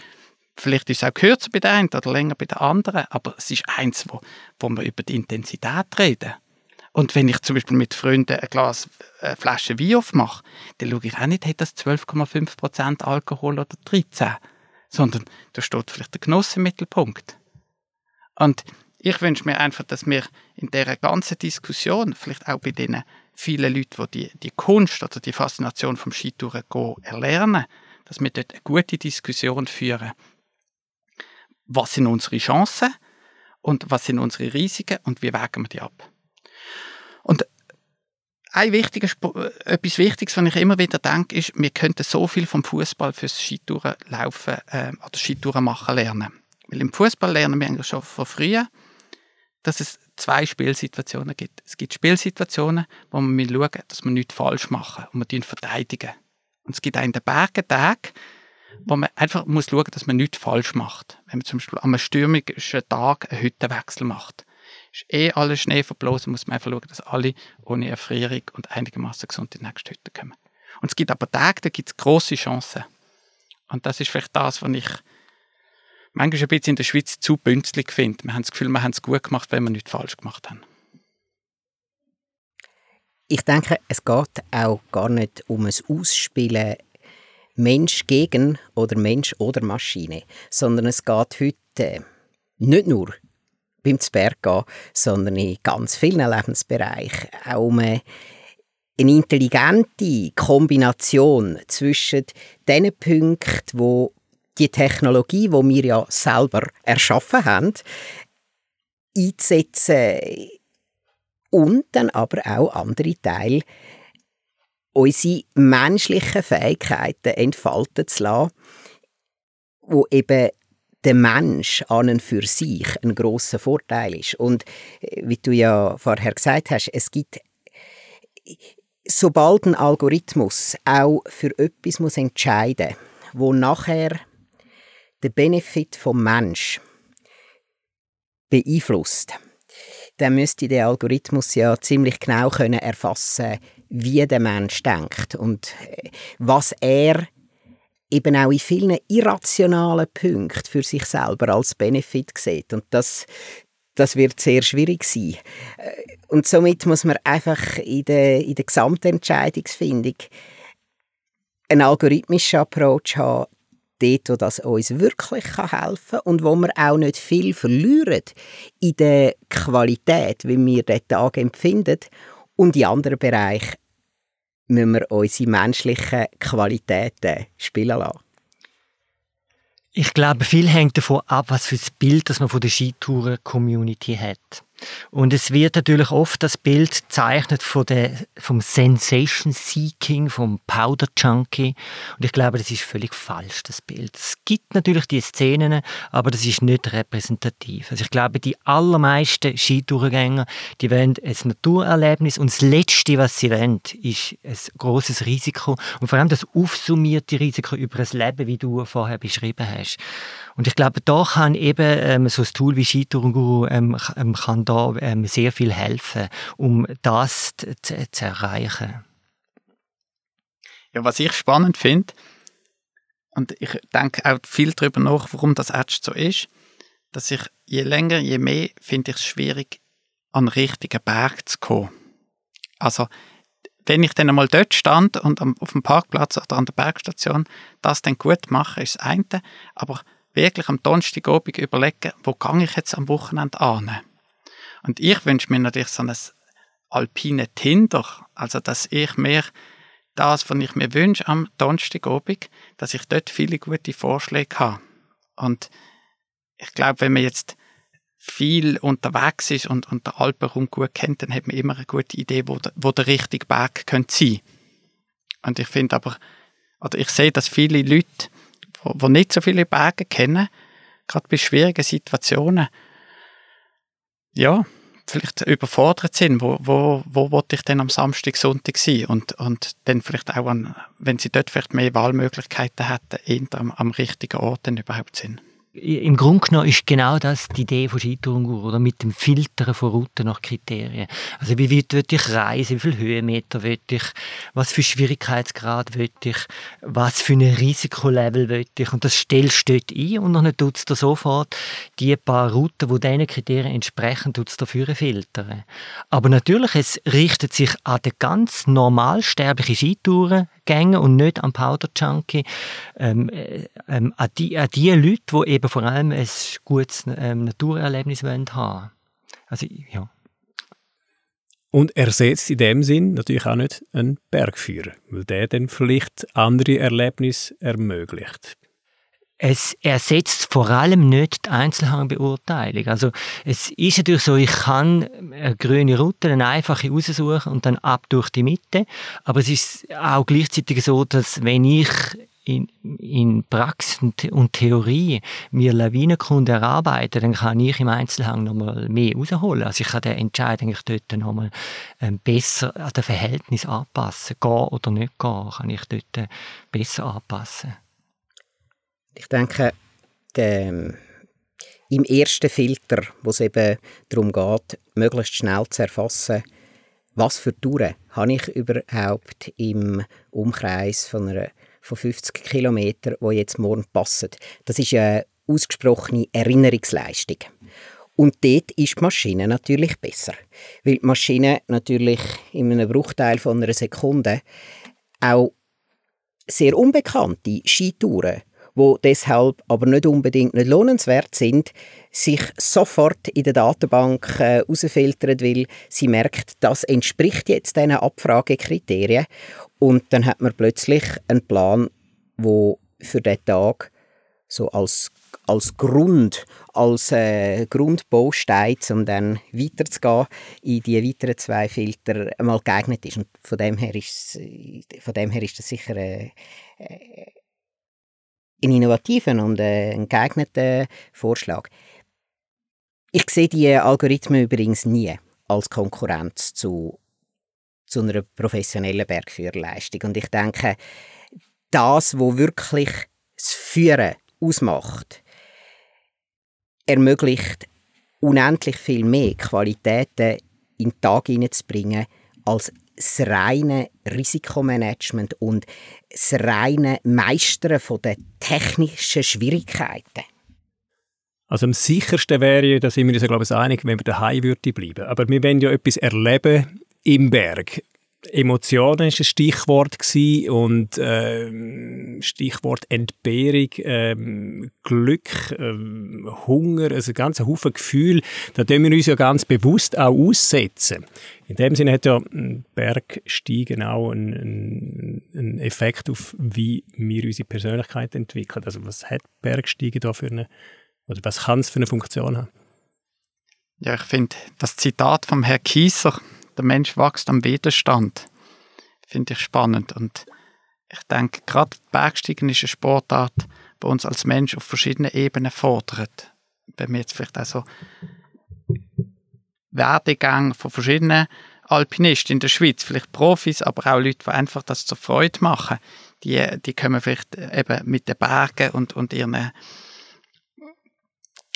vielleicht ist es auch kürzer bei der einen oder länger bei der anderen, aber es ist eins, wo, wo wir über die Intensität reden. Und wenn ich zum Beispiel mit Freunden ein Glas, eine Flasche Wein aufmache, dann schaue ich auch nicht, hat das 12,5% Alkohol oder 13, sondern da steht vielleicht der Genuss im Mittelpunkt. Und ich wünsche mir einfach, dass wir in dieser ganzen Diskussion, vielleicht auch bei denen viele Leute, die die, Kunst oder die Faszination vom Skitouren erlernen, dass wir dort eine gute Diskussion führen. Was sind unsere Chancen und was sind unsere Risiken und wie wägen wir die ab? Und ein wichtiger, etwas Wichtiges, was ich immer wieder denke, ist, wir könnten so viel vom Fußball fürs Skitouren laufen äh, oder Skitouren machen lernen. Weil im Fußball lernen wir eigentlich schon von früher, dass es zwei Spielsituationen gibt. Es gibt Spielsituationen, wo man schauen dass wir nichts falsch machen und wir verteidigen. Und es gibt auch in den Bergen Tage, wo man einfach muss schauen, dass man nichts falsch macht. Wenn man zum Beispiel an einem stürmischen Tag einen Hüttenwechsel macht. Ist eh alles Schnee verblasen, muss man einfach schauen, dass alle ohne Erfrierung und einigermaßen gesund in die nächste Hütte kommen. Und es gibt aber Tage, da gibt es grosse Chancen. Und das ist vielleicht das, was ich manchmal ein bisschen in der Schweiz zu bünzlig finde. Wir haben das Gefühl, wir haben es gut gemacht, wenn wir nichts falsch gemacht haben. Ich denke, es geht auch gar nicht um ein Ausspielen Mensch gegen oder Mensch oder Maschine, sondern es geht heute nicht nur beim Zberg sondern in ganz vielen Lebensbereichen auch um eine intelligente Kombination zwischen den Punkten, wo die Technologie, die wir ja selber erschaffen haben, einzusetzen und dann aber auch andere Teile unsere menschlichen Fähigkeiten entfalten zu lassen, wo eben der Mensch an und für sich ein großer Vorteil ist. Und äh, wie du ja vorher gesagt hast, es gibt sobald ein Algorithmus auch für etwas muss entscheiden, wo nachher den Benefit vom Mensch beeinflusst, dann müsste der Algorithmus ja ziemlich genau können erfassen, wie der Mensch denkt und äh, was er eben auch in vielen irrationalen Punkten für sich selber als Benefit sieht. Und das, das wird sehr schwierig sein. Äh, und somit muss man einfach in der, in der Gesamtentscheidungsfindung einen algorithmischen Approach haben, dort, wo das uns wirklich helfen kann und wo wir auch nicht viel verlieren in der Qualität, wie wir den Tag empfinden. Und in anderen Bereichen müssen wir unsere menschlichen Qualitäten spielen lassen. Ich glaube, viel hängt davon ab, was für ein Bild das man von der Skitouren-Community hat. Und es wird natürlich oft das Bild gezeichnet von der, vom Sensation Seeking, vom Powder Junkie. Und ich glaube, das ist völlig falsch, das Bild. Es gibt natürlich die Szenen, aber das ist nicht repräsentativ. Also ich glaube, die allermeisten Skitourgänger, die wollen ein Naturerlebnis und das Letzte, was sie wollen, ist ein großes Risiko und vor allem das aufsummierte Risiko über das Leben, wie du vorher beschrieben hast. Und ich glaube, da kann eben ähm, so ein Tool wie Skitourguru ähm, ähm, kann da ähm, sehr viel helfen, um das zu, zu erreichen. Ja, was ich spannend finde, und ich denke auch viel darüber nach, warum das jetzt so ist, dass ich je länger, je mehr finde ich es schwierig, an den richtigen Berg zu kommen. Also, wenn ich dann einmal dort stand und auf dem Parkplatz oder an der Bergstation das dann gut mache, ist das eine, aber wirklich am Donnerstagabend überlegen, wo gehe ich jetzt am Wochenende an. Und ich wünsche mir natürlich so ein alpine Tinder, also dass ich mir das, was ich mir wünsche am Donnerstagabend, dass ich dort viele gute Vorschläge habe. Und ich glaube, wenn man jetzt viel unterwegs ist und, und der Alpenraum gut kennt, dann hat man immer eine gute Idee, wo der, wo der richtige Berg könnte sein. Und ich finde aber, oder ich sehe, dass viele Leute die nicht so viele Berge kennen, gerade bei schwierigen Situationen, ja, vielleicht überfordert sind, wo, wo, wo wollte ich denn am Samstag, Sonntag sein? Und, und dann vielleicht auch, an, wenn sie dort vielleicht mehr Wahlmöglichkeiten hätten, eher am, am richtigen Ort dann überhaupt sind im Grunde genommen ist genau das die Idee von Skitourengur, oder? Mit dem Filtern von Routen nach Kriterien. Also wie weit will ich reisen, wie viele Höhenmeter will ich, was für Schwierigkeitsgrad will ich, was für ein Risikolevel will ich? Und das stellst du dort ein und dann tut es sofort die paar Routen, die diesen Kriterien entsprechen, tut es dafür filtern. Aber natürlich, es richtet sich an den ganz normal sterblichen Skitourengänger und nicht am Powder Junkie, ähm, äh, ähm, an, die, an die Leute, die eben vor allem ein gutes ähm, Naturerlebnis haben wollen. Also, ja. Und ersetzt in dem Sinn natürlich auch nicht einen Bergführer, weil der dann vielleicht andere Erlebnisse ermöglicht. Es ersetzt vor allem nicht die Einzelhangbeurteilung. Also es ist natürlich so, ich kann eine grüne Route, eine einfache raussuchen und dann ab durch die Mitte. Aber es ist auch gleichzeitig so, dass wenn ich in, in Praxis und Theorie mir Lawinenkunde erarbeiten, dann kann ich im Einzelhang nochmal mehr rausholen. Also ich kann den Entscheid eigentlich dort nochmal ähm, besser an das Verhältnis anpassen. Gehen oder nicht gehen, kann ich dort äh, besser anpassen. Ich denke, der, im ersten Filter, wo es eben darum geht, möglichst schnell zu erfassen, was für Touren habe ich überhaupt im Umkreis von einer von 50 Kilometern, wo jetzt morgen passen. Das ist eine ausgesprochene Erinnerungsleistung. Und dort ist die Maschine natürlich besser. Weil die Maschine natürlich in einem Bruchteil von einer Sekunde auch sehr unbekannte Skitouren, wo deshalb aber nicht unbedingt nicht lohnenswert sind, sich sofort in der Datenbank herausfiltern, äh, weil sie merkt, das entspricht jetzt diesen Abfragekriterien und dann hat man plötzlich einen Plan, wo für den Tag so als als Grund, als äh, Grundbaustein, um dann weiterzugehen in die weiteren zwei Filter einmal geeignet ist. Und von dem her ist, von dem her ist das sicher äh, äh, ein innovativen und äh, ein geeigneter Vorschlag. Ich sehe die Algorithmen übrigens nie als Konkurrenz zu, zu einer professionellen Bergführerleistung. Und ich denke, das, wo wirklich das Führen ausmacht, ermöglicht unendlich viel mehr Qualitäten in den Tag hineinzubringen, als das reine Risikomanagement und das reine Meistern der technischen Schwierigkeiten. Also am sichersten wäre da sind wir uns glaube ich, einig, wenn wir daheim bleiben. Aber wir wollen ja etwas erleben im Berg. Emotionen ist ein Stichwort gewesen und äh, Stichwort Entbehrung, äh, Glück, äh, Hunger, also ein ganzer Haufen Gefühl. Da dürfen wir uns ja ganz bewusst auch aussetzen. In dem Sinne hat ja Bergsteigen auch einen, einen Effekt auf, wie wir unsere Persönlichkeit entwickeln. Also was hat Bergsteigen da für eine, oder was kann es für eine Funktion haben? Ja, ich finde das Zitat vom Herrn Kieser der Mensch wächst am Widerstand. Finde ich spannend. Und ich denke, gerade Bergsteigen ist eine Sportart, die uns als Mensch auf verschiedenen Ebenen fordert. Wenn wir jetzt vielleicht auch so Werdegänge von verschiedenen Alpinisten in der Schweiz, vielleicht Profis, aber auch Leute, die einfach das zur Freude machen, die, die kommen vielleicht eben mit den Bergen und, und ihren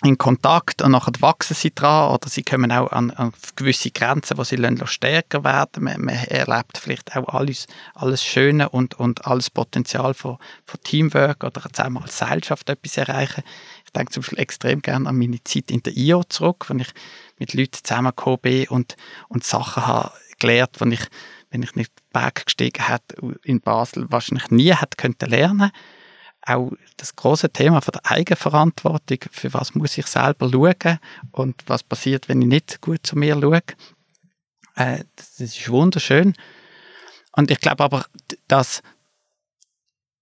in Kontakt und nachher wachsen sie dran oder sie kommen auch an, an gewisse Grenzen, wo sie lassen, stärker werden. Man, man, erlebt vielleicht auch alles, alles Schöne und, und alles Potenzial von, von Teamwork oder zusammen als Gesellschaft etwas erreichen. Ich denke zum Beispiel extrem gerne an meine Zeit in der IO zurück, wenn ich mit Leuten zusammengekommen bin und, und Sachen habe gelernt, die ich, wenn ich nicht Berg gestiegen hätte in Basel, wahrscheinlich nie hätte können lernen auch das große Thema von der Eigenverantwortung, für was muss ich selber schauen und was passiert, wenn ich nicht gut zu mir schaue. Äh, das ist wunderschön. Und ich glaube aber, dass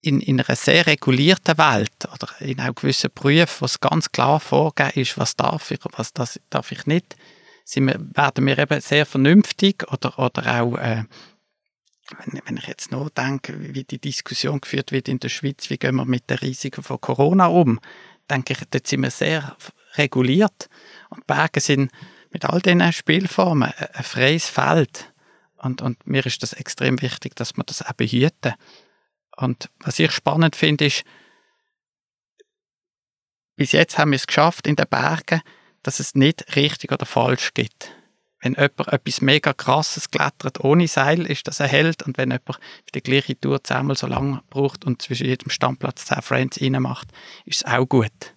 in, in einer sehr regulierten Welt oder in auch gewissen Berufen, wo es ganz klar vorgegeben ist, was darf ich, was das darf ich nicht, sind wir, werden wir eben sehr vernünftig oder, oder auch äh, wenn, wenn ich jetzt nur denke, wie die Diskussion geführt wird in der Schweiz, wie gehen wir mit den Risiken von Corona um, denke ich, dort sind wir sehr reguliert. Und Berge sind mit all diesen Spielformen ein freies Feld. Und, und mir ist das extrem wichtig, dass wir das auch behüten. Und was ich spannend finde, ist, bis jetzt haben wir es geschafft in den Bergen, dass es nicht richtig oder falsch gibt wenn jemand etwas mega krasses klettert ohne Seil, ist das ein Held. Und wenn jemand für die gleiche Tour zehnmal so lange braucht und zwischen jedem Standplatz zehn Friends reinmacht, ist es auch gut.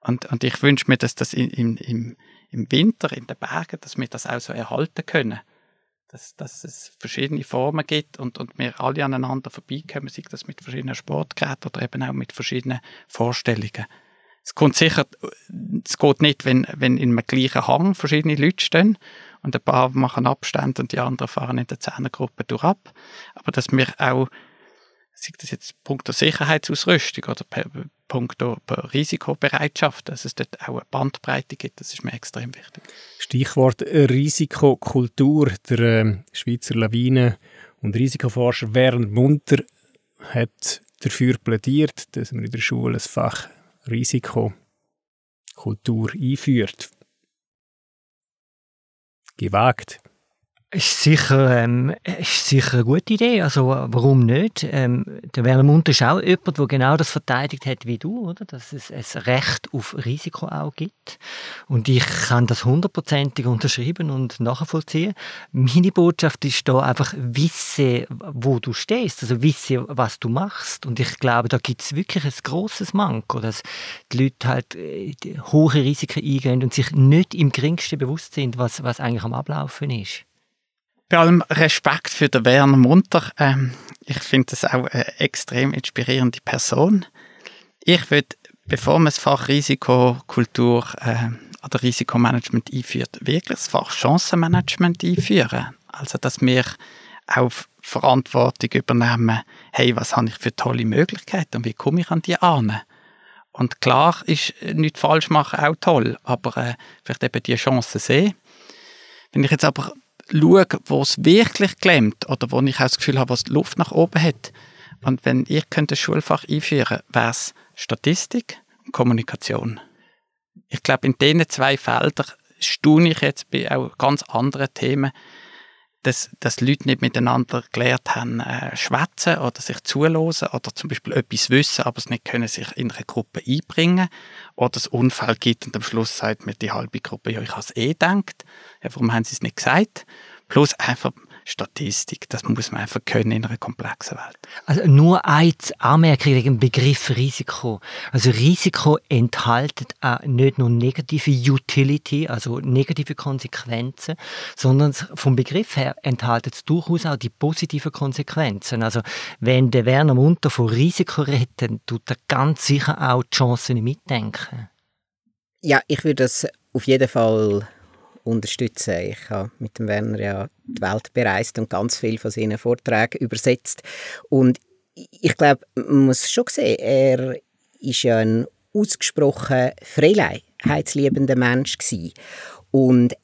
Und, und ich wünsche mir, dass das in, im, im Winter in den Bergen, dass wir das auch so erhalten können. Dass, dass es verschiedene Formen gibt und, und wir alle aneinander vorbeikommen, sei das mit verschiedenen Sportgeräten oder eben auch mit verschiedenen Vorstellungen. Es kommt sicher, es geht nicht, wenn, wenn in einem gleichen Hang verschiedene Leute stehen und ein paar machen Abstand und die anderen fahren in der Zehnergruppe durch ab. Aber dass wir auch, sei das jetzt punkto Sicherheitsausrüstung oder punkto Risikobereitschaft, dass es dort auch eine Bandbreite gibt, das ist mir extrem wichtig. Stichwort Risikokultur. Der äh, Schweizer Lawinen- und Risikoforscher Werner Munter hat dafür plädiert, dass man in der Schule das Fach Risikokultur einführt gewagt? Ist sicher, ähm, ist sicher eine gute Idee. Also warum nicht? Ähm, der Werner Munter ist auch jemand, der genau das verteidigt hat wie du, oder? Dass es ein Recht auf Risiko auch gibt. Und ich kann das hundertprozentig unterschreiben und nachvollziehen. Meine Botschaft ist da einfach wisse, wo du stehst, also wisse, was du machst. Und ich glaube, da gibt es wirklich ein grosses Manko, dass die Leute halt äh, hohe Risiken eingehen und sich nicht im geringsten bewusst sind, was, was eigentlich am Ablaufen ist bei allem Respekt für den Werner Munter. Ähm, ich finde das auch eine extrem inspirierende Person. Ich würde, bevor man das Fach Risikokultur äh, oder Risikomanagement einführt, wirklich das Fach Chancenmanagement einführen. Also, dass wir auch Verantwortung übernehmen, hey, was habe ich für tolle Möglichkeiten und wie komme ich an die an? Und klar ist nicht falsch machen auch toll, aber äh, vielleicht eben die Chancen sehen. Wenn ich jetzt aber schaue, wo es wirklich klemmt oder wo ich auch das Gefühl habe, was Luft nach oben hat. Und wenn ich könnte ein Schulfach einführen, wäre es Statistik und Kommunikation. Ich glaube, in diesen zwei Feldern staune ich jetzt bei auch ganz anderen Themen, dass, dass Leute nicht miteinander gelernt haben, äh, schwätzen oder sich zuhören oder zum Beispiel etwas wissen, aber es nicht können sich in eine Gruppe einbringen oder es Unfall gibt und am Schluss sagt mir die halbe Gruppe, ja, ich habe es eh gedacht, ja, warum haben sie es nicht gesagt? Plus einfach Statistik. Das muss man einfach können in einer komplexen Welt. Also nur eine Anmerkung wegen dem Begriff Risiko. Also Risiko enthält nicht nur negative Utility, also negative Konsequenzen, sondern vom Begriff her enthält es durchaus auch die positiven Konsequenzen. Also wenn der Werner Munter von Risiko redet, dann tut er ganz sicher auch die Chancen mitdenken. Ja, ich würde das auf jeden Fall unterstützen. Ich habe mit dem Werner ja die Welt bereist und ganz viel von seinen Vorträgen übersetzt. Und ich glaube, man muss schon sehen, er ist ja ein ausgesprochen freiheitsliebender Mensch gewesen. Und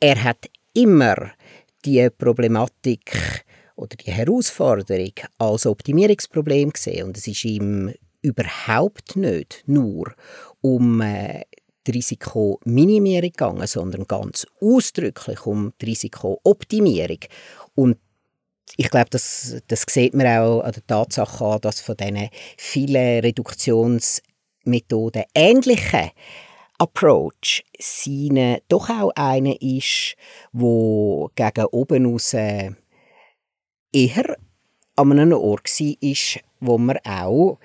er hat immer die Problematik oder die Herausforderung als Optimierungsproblem gesehen. Und es ist ihm überhaupt nicht nur um äh, die Risikominimierung gegangen, sondern ganz ausdrücklich um die Risikooptimierung. Und ich glaube, das, das sieht man auch an der Tatsache an, dass von diesen vielen Reduktionsmethoden ähnliche Approach seine doch auch eine ist, wo gegen oben aus äh, eher an einem Ort war, wo man auch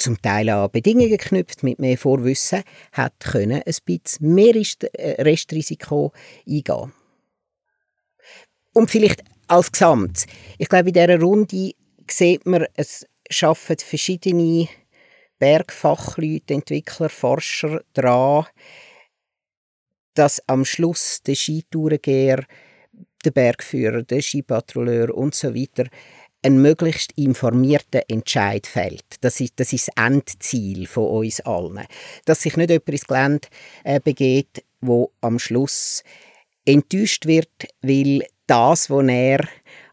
zum Teil an Bedingungen geknüpft mit mehr Vorwissen, hat können ein bisschen mehr äh, Restrisiko eingehen. Und vielleicht als Gesamt. Ich glaube, in dieser Runde sieht man, es schaffen verschiedene Bergfachleute, Entwickler, Forscher daran, dass am Schluss der Skitourengeher, der Bergführer, der Skipatrouilleur und so weiter ein möglichst informierter Entscheid fällt. Das ist, das ist das Endziel von uns allen. Dass sich nicht jemand ins Gelände äh, begeht, wo am Schluss enttäuscht wird, weil das, was er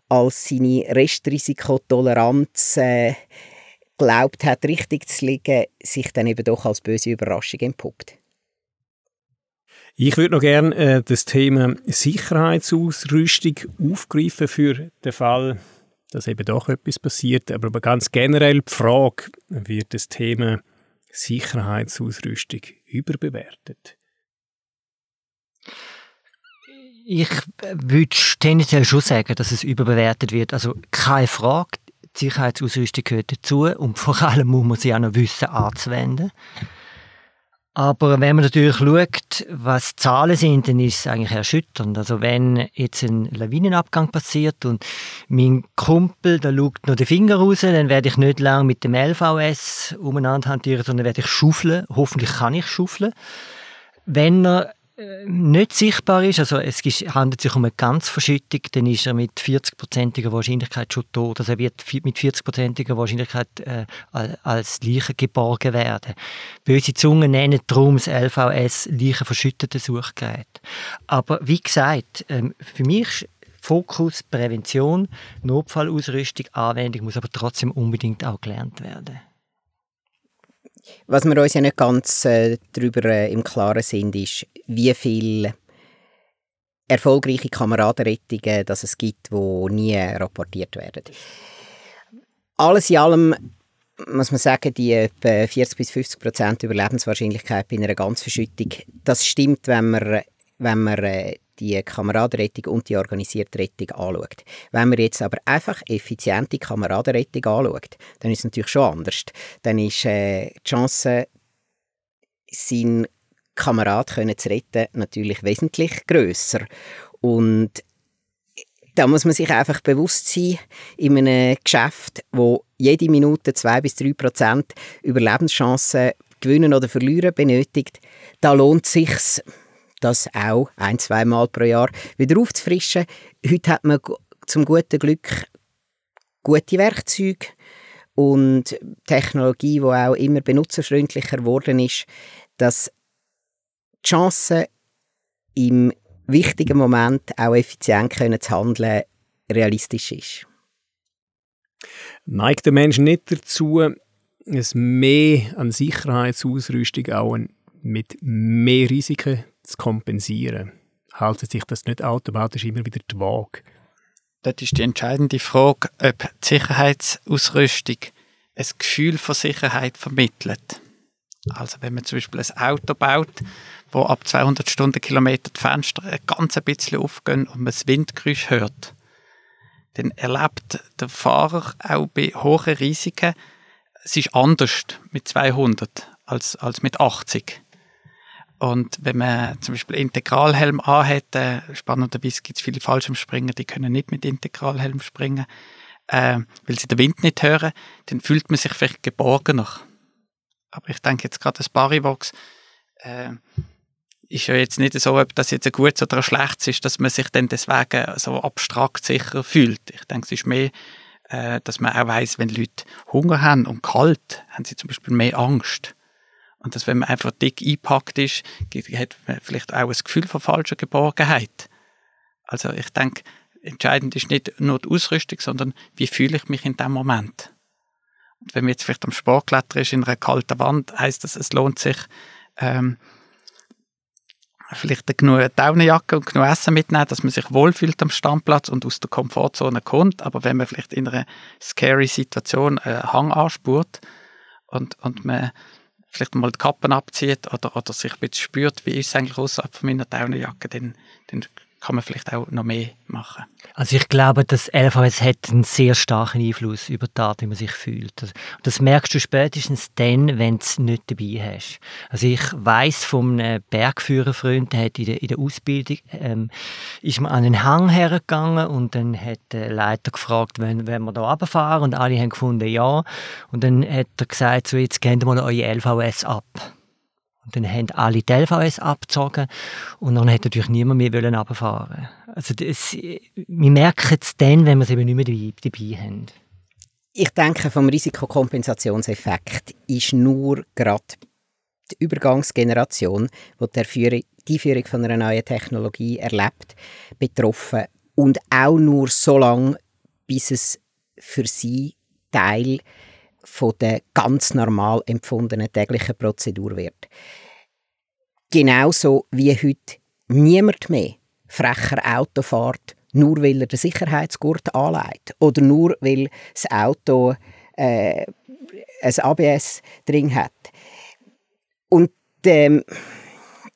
als seine Restrisikotoleranz äh, glaubt hat, richtig zu liegen, sich dann eben doch als böse Überraschung entpuppt. Ich würde noch gerne äh, das Thema Sicherheitsausrüstung aufgreifen für den Fall, dass eben doch etwas passiert. Aber ganz generell die Frage, wird das Thema Sicherheitsausrüstung überbewertet? Ich würde tendenziell schon sagen, dass es überbewertet wird. Also keine Frage, die Sicherheitsausrüstung gehört dazu und vor allem muss man sie auch noch wissen anzuwenden. Aber wenn man natürlich schaut, was Zahlen sind, dann ist es eigentlich erschütternd. Also wenn jetzt ein Lawinenabgang passiert und mein Kumpel, da schaut noch den Finger raus, dann werde ich nicht lang mit dem LVS umeinander hantieren, sondern werde ich schaufeln. Hoffentlich kann ich schaufeln. Wenn er nicht sichtbar ist, also es handelt sich um eine Ganzverschüttung, dann ist er mit 40%iger Wahrscheinlichkeit schon tot. Also er wird mit 40%iger Wahrscheinlichkeit äh, als Leiche geborgen werden. Böse Zungen nennen darum das LVS Leichenverschüttete Suchgerät. Aber wie gesagt, ähm, für mich Fokus Prävention, Notfallausrüstung, Anwendung muss aber trotzdem unbedingt auch gelernt werden. Was wir uns ja nicht ganz äh, darüber äh, im Klaren sind, ist, wie viel erfolgreiche Kameradenrettungen, dass es gibt, die nie rapportiert werden. Alles in allem muss man sagen, die etwa 40 bis 50 Prozent Überlebenswahrscheinlichkeit bei einer Ganzverschüttung, das stimmt, wenn man, wenn man äh, die Kameradenrettung und die organisierte Rettung anschaut. Wenn man jetzt aber einfach effiziente Kameradenrettung anschaut, dann ist es natürlich schon anders. Dann ist äh, die Chance, seinen Kamerad zu retten, natürlich wesentlich grösser. Und da muss man sich einfach bewusst sein, in einem Geschäft, wo jede Minute zwei bis drei Prozent Überlebenschancen gewinnen oder verlieren benötigt, da lohnt es sich das auch ein, zweimal pro Jahr wieder aufzufrischen. Heute hat man zum guten Glück gute Werkzeuge und Technologie, die auch immer benutzerfreundlicher geworden ist, dass die Chance im wichtigen Moment auch effizient können zu handeln realistisch ist. Neigt der Mensch nicht dazu, es mehr an Sicherheitsausrüstung auch mit mehr Risiken zu kompensieren? Haltet sich das nicht automatisch immer wieder die Waage? Dort ist die entscheidende Frage, ob die Sicherheitsausrüstung ein Gefühl von Sicherheit vermittelt. Also wenn man zum Beispiel ein Auto baut, wo ab 200 Stundenkilometer die Fenster ein ganz ein bisschen aufgehen und man das Windgeräusch hört, dann erlebt der Fahrer auch bei hohen Risiken, es ist anders mit 200 als, als mit 80. Und wenn man zum Beispiel Integralhelm anhat, äh, spannenderweise gibt es viele Fallschirmspringer, die können nicht mit Integralhelm springen, äh, weil sie den Wind nicht hören, dann fühlt man sich vielleicht geborgener. Aber ich denke jetzt gerade das Barivox äh, ist ja jetzt nicht so, ob das jetzt ein gutes oder ein schlechtes ist, dass man sich dann deswegen so abstrakt sicher fühlt. Ich denke, es ist mehr, äh, dass man auch weiß, wenn Leute Hunger haben und kalt, haben sie zum Beispiel mehr Angst. Und dass, wenn man einfach dick eingepackt ist, hat man vielleicht auch ein Gefühl von falscher Geborgenheit. Also ich denke, entscheidend ist nicht nur die Ausrüstung, sondern wie fühle ich mich in dem Moment. Wenn man jetzt vielleicht am Sportklettern ist in einer kalten Wand, heißt das, es lohnt sich, ähm, vielleicht genug Daunenjacke und genug Essen mitnehmen, dass man sich wohlfühlt am Standplatz und aus der Komfortzone kommt. Aber wenn man vielleicht in einer scary Situation einen Hang anspurt und, und man vielleicht mal die Kappen abzieht oder, oder sich ein bisschen spürt, wie ist es eigentlich außerhalb von meiner Daunenjacke, dann, dann kann man vielleicht auch noch mehr machen. Also ich glaube, das LVS hat einen sehr starken Einfluss über die Art, wie man sich fühlt. Das, merkst du spätestens dann, wenn du es nicht dabei hast. Also ich weiß von einem Bergführerfreund, der hat in der, in der Ausbildung ähm, ist man an einen Hang hergegangen und dann hat der Leiter gefragt, wenn, wenn wir da runterfahren und alle haben gefunden, ja. Und dann hat er gesagt, so jetzt wir mal eure LVS ab. Und dann haben alle die LVS abgezogen und dann hat natürlich niemand mehr runterfahren Also das, wir merken es dann, wenn wir es eben nicht mehr dabei, dabei haben. Ich denke, vom Risikokompensationseffekt ist nur gerade die Übergangsgeneration, die die, Führung, die Führung von einer neuen Technologie erlebt, betroffen. Und auch nur so lange, bis es für sie Teil von der ganz normal empfundenen täglichen Prozedur wird. Genauso wie heute niemand mehr frecher Auto fährt, nur weil er den Sicherheitsgurt anlegt oder nur weil das Auto äh, ein ABS drin hat. Und ähm,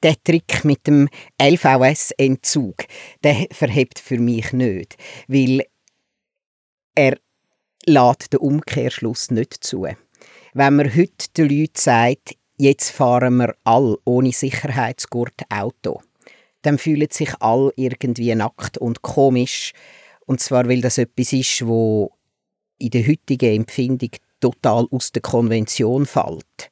der Trick mit dem LVS-Entzug, der verhebt für mich nicht, weil er lässt den Umkehrschluss nicht zu. Wenn man heute den Leuten sagt, jetzt fahren wir all ohne Sicherheitsgurt Auto, dann fühlen sich all irgendwie nackt und komisch. Und zwar, weil das etwas ist, wo in der heutigen Empfindung total aus der Konvention fällt.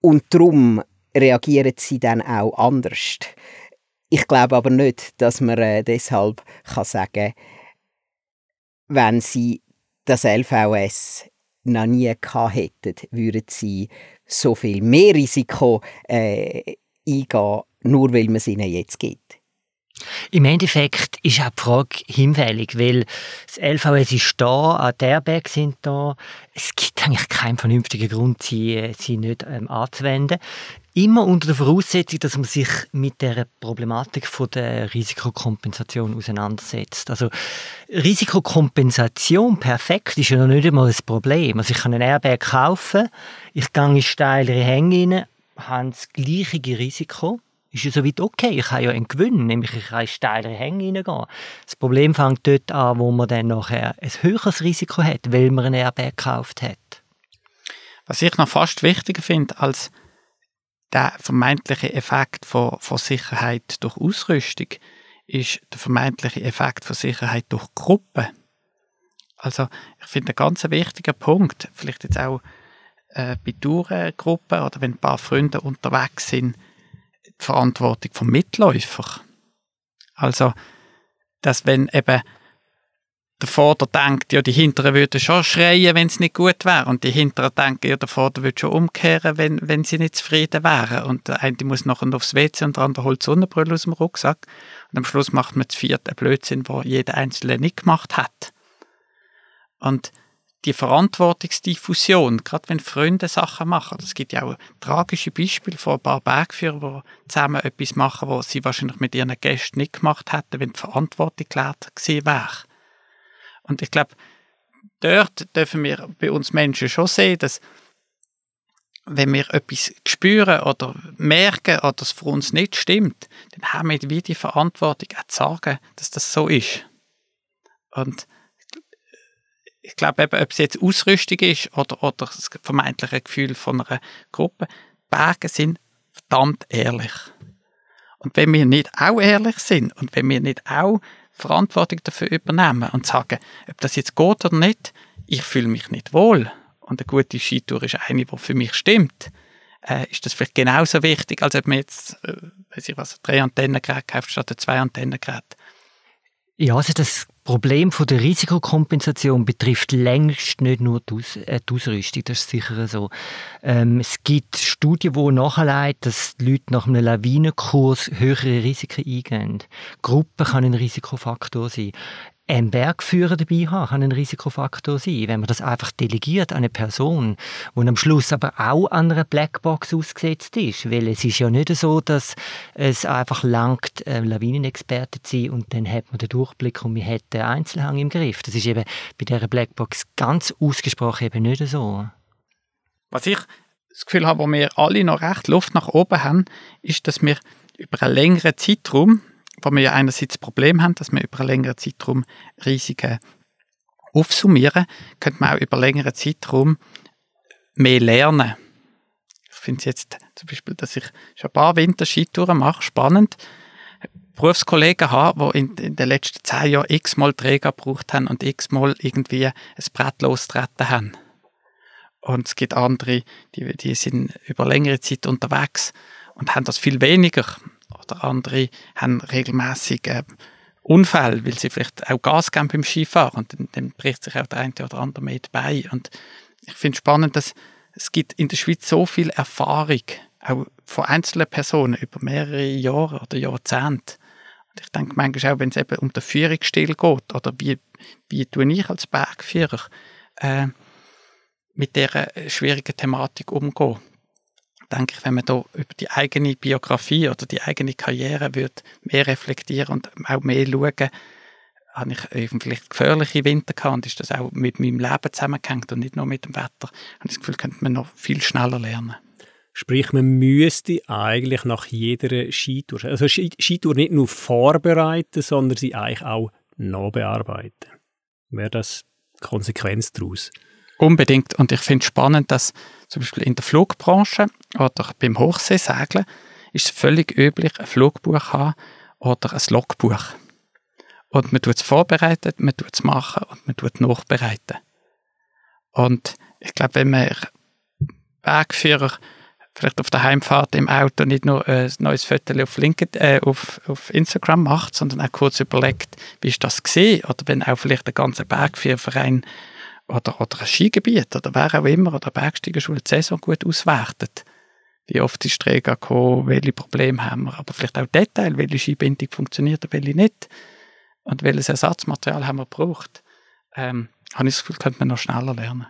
Und darum reagieren sie dann auch anders. Ich glaube aber nicht, dass man äh, deshalb kann sagen wenn sie das LVS noch nie gehabt hätten, würden sie so viel mehr Risiko äh, eingehen, nur weil man es ihnen jetzt gibt. Im Endeffekt ist auch die Frage hinfällig, weil das LVS ist da, die Airbags sind da. Es gibt eigentlich keinen vernünftigen Grund, sie, sie nicht ähm, anzuwenden. Immer unter der Voraussetzung, dass man sich mit der Problematik von der Risikokompensation auseinandersetzt. Also Risikokompensation perfekt ist ja noch nicht einmal ein Problem. Also ich kann einen Airbag kaufen, ich gehe in steilere Hänge rein, habe das gleiche Risiko ist ja soweit okay. Ich habe ja einen Gewinn, nämlich ich kann in steilere Hänge reingehen. Das Problem fängt dort an, wo man dann nachher ein höheres Risiko hat, weil man einen Airbag gekauft hat. Was ich noch fast wichtiger finde als der vermeintliche Effekt von, von Sicherheit durch Ausrüstung, ist der vermeintliche Effekt von Sicherheit durch Gruppen. Also ich finde ein ganz wichtiger Punkt, vielleicht jetzt auch äh, bei Tourengruppen oder wenn ein paar Freunde unterwegs sind, die Verantwortung vom Mitläufer. Also, dass wenn eben der Vorder denkt, ja, die Hinteren würden schon schreien, wenn es nicht gut wäre. Und die Hinteren denken, ja, der Vorder würde schon umkehren, wenn, wenn sie nicht zufrieden wären. Und der eine muss nachher aufs WC und der andere holt Sonnenbrille aus dem Rucksack. Und am Schluss macht man das vierte Blödsinn, wo jeder Einzelne nicht gemacht hat. Und die Verantwortungsdiffusion, gerade wenn Freunde Sachen machen. Es gibt ja auch tragische Beispiele von ein paar Bergführern, die zusammen etwas machen, was sie wahrscheinlich mit ihren Gästen nicht gemacht hätten, wenn die Verantwortung geklärt gewesen wäre. Und ich glaube, dort dürfen wir bei uns Menschen schon sehen, dass wenn wir etwas spüren oder merken oder es für uns nicht stimmt, dann haben wir die Verantwortung auch zu sagen, dass das so ist. Und ich glaube ob es jetzt Ausrüstung ist oder, oder das vermeintliche Gefühl von einer Gruppe, Berge sind verdammt ehrlich. Und wenn wir nicht auch ehrlich sind und wenn wir nicht auch Verantwortung dafür übernehmen und sagen, ob das jetzt geht oder nicht, ich fühle mich nicht wohl und eine gute Skitour ist eine, die für mich stimmt, äh, ist das vielleicht genauso wichtig, als ob man jetzt, äh, weiß ich was, drei Antennengeräte kauft statt zwei Antennengeräte. Ja, also das Problem von der Risikokompensation betrifft längst nicht nur die, Aus äh, die Ausrüstung, das ist sicher so. Ähm, es gibt Studien, die nachleiten, dass die Leute nach einem Lawinenkurs höhere Risiken eingehen. Gruppen kann ein Risikofaktor sein einen Bergführer dabei haben, kann ein Risikofaktor sein. Wenn man das einfach delegiert an eine Person, die am Schluss aber auch an einer Blackbox ausgesetzt ist. Weil es ist ja nicht so, dass es einfach langt, äh, Lawinenexperte zu sein und dann hat man den Durchblick und man hat den Einzelhang im Griff. Das ist eben bei dieser Blackbox ganz ausgesprochen eben nicht so. Was ich das Gefühl habe, wo wir alle noch recht Luft nach oben haben, ist, dass wir über einen längeren Zeitraum wo wir ja einerseits das Problem haben, dass wir über einen längeren Zeitraum Risiken aufsummieren, könnte man auch über einen längeren Zeitraum mehr lernen. Ich finde es jetzt zum Beispiel, dass ich schon ein paar Winterskitouren mache, spannend. Berufskollegen habe, die in, in, den letzten zehn Jahren x-mal Träger gebraucht haben und x-mal irgendwie ein Brett losgetreten haben. Und es gibt andere, die, die sind über längere Zeit unterwegs und haben das viel weniger oder andere haben regelmäßig äh, Unfälle, weil sie vielleicht auch Gas geben beim Skifahren und dann, dann bricht sich auch der eine oder andere mit bei. Und ich finde es spannend, dass es gibt in der Schweiz so viel Erfahrung, auch von einzelnen Personen über mehrere Jahre oder Jahrzehnte. Und ich denke manchmal auch, wenn es eben um den Führungsstil geht oder wie, wie tue ich als Bergführer äh, mit dieser schwierigen Thematik umgehen denke ich, wenn man da über die eigene Biografie oder die eigene Karriere wird mehr reflektieren und auch mehr schauen, habe ich eben vielleicht gefährliche Winter gehabt und ist das auch mit meinem Leben zusammengehängt und nicht nur mit dem Wetter, ich das Gefühl, könnte man noch viel schneller lernen. Sprich, man müsste eigentlich nach jeder Skitour, also Skitour nicht nur vorbereiten, sondern sie eigentlich auch nachbearbeiten. Wäre das Konsequenz daraus? Unbedingt. Und ich finde es spannend, dass zum Beispiel in der Flugbranche oder beim Hochseesegeln ist es völlig üblich, ein Flugbuch haben oder ein Logbuch. Und man tut es vorbereiten, man tut es machen und man tut es nachbereiten. Und ich glaube, wenn man Bergführer vielleicht auf der Heimfahrt im Auto nicht nur ein neues Foto auf, LinkedIn, äh, auf, auf Instagram macht, sondern auch kurz überlegt, wie ist das gesehen? Oder wenn auch vielleicht der ganze Bergführerverein oder, oder ein Skigebiet oder wer auch immer oder Bergsteigerschule die Saison gut auswertet, wie oft ist Träger gekommen, welche Probleme haben wir, aber vielleicht auch Detail, welche Skibindung funktioniert und welche nicht. Und welches Ersatzmaterial haben wir gebraucht, ähm, habe ich das Gefühl, könnte man noch schneller lernen.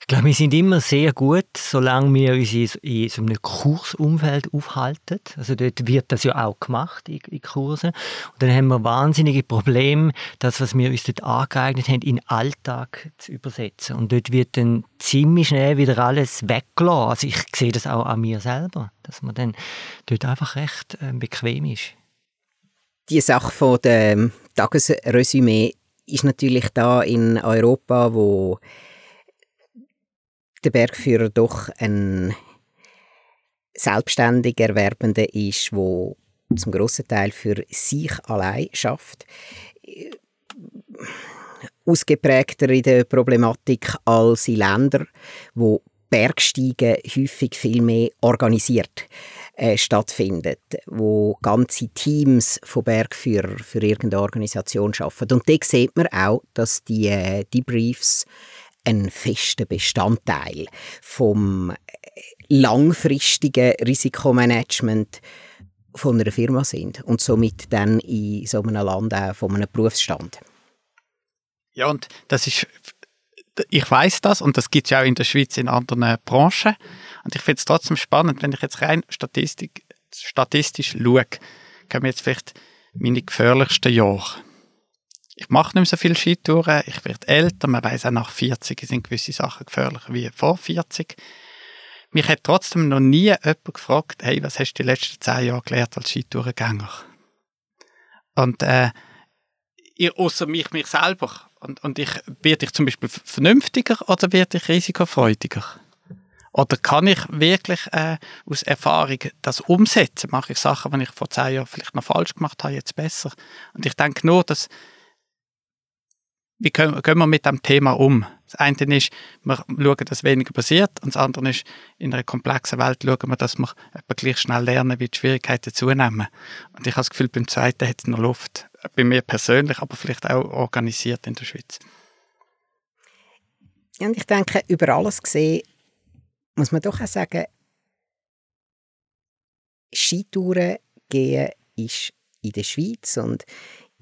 Ich glaube, wir sind immer sehr gut, solange wir uns in so einem Kursumfeld aufhalten. Also dort wird das ja auch gemacht in, in Kursen. Und dann haben wir wahnsinnige Probleme, das, was wir uns dort angeeignet haben, in Alltag zu übersetzen. Und dort wird dann ziemlich schnell wieder alles weggelassen. Also ich sehe das auch an mir selber, dass man dann dort einfach recht äh, bequem ist. Die Sache von dem Tagesresümee ist natürlich da in Europa, wo der Bergführer doch ein selbstständig Erwerbender ist, wo zum grossen Teil für sich allein schafft, ausgeprägter in der Problematik als in Ländern, wo Bergsteigen häufig viel mehr organisiert äh, stattfindet, wo ganze Teams von Bergführern für irgendeine Organisation arbeiten. Und da sieht man auch, dass die äh, Debriefs ein fester Bestandteil vom äh, langfristigen Risikomanagement von einer Firma sind und somit dann in so einem Land auch von einem Berufsstand. Ja, und das ist, ich weiß das und das gibt es auch in der Schweiz in anderen Branchen. Und ich finde es trotzdem spannend, wenn ich jetzt rein Statistik, statistisch schaue, kommen jetzt vielleicht meine gefährlichsten Jahre ich mache nicht mehr so viele Skitouren, ich werde älter, man weiß auch nach 40 sind gewisse Sachen gefährlicher wie vor 40. Mich hat trotzdem noch nie jemand gefragt, hey, was hast du die letzten zehn Jahre gelernt als Skitourengänger? Und äh, außer mich, mich selber. Und, und ich, werde ich zum Beispiel vernünftiger oder werde ich risikofreudiger? Oder kann ich wirklich äh, aus Erfahrung das umsetzen? Mache ich Sachen, die ich vor zehn Jahren vielleicht noch falsch gemacht habe, jetzt besser? Und ich denke nur, dass wie können, gehen wir mit dem Thema um? Das eine ist, wir schauen, dass weniger passiert und das andere ist, in einer komplexen Welt schauen wir, dass wir etwa gleich schnell lernen, wie die Schwierigkeiten zunehmen. Und ich habe das Gefühl, beim zweiten hat es noch Luft. Bei mir persönlich, aber vielleicht auch organisiert in der Schweiz. Und ich denke, über alles gesehen muss man doch auch sagen, Skitouren gehen ist in der Schweiz und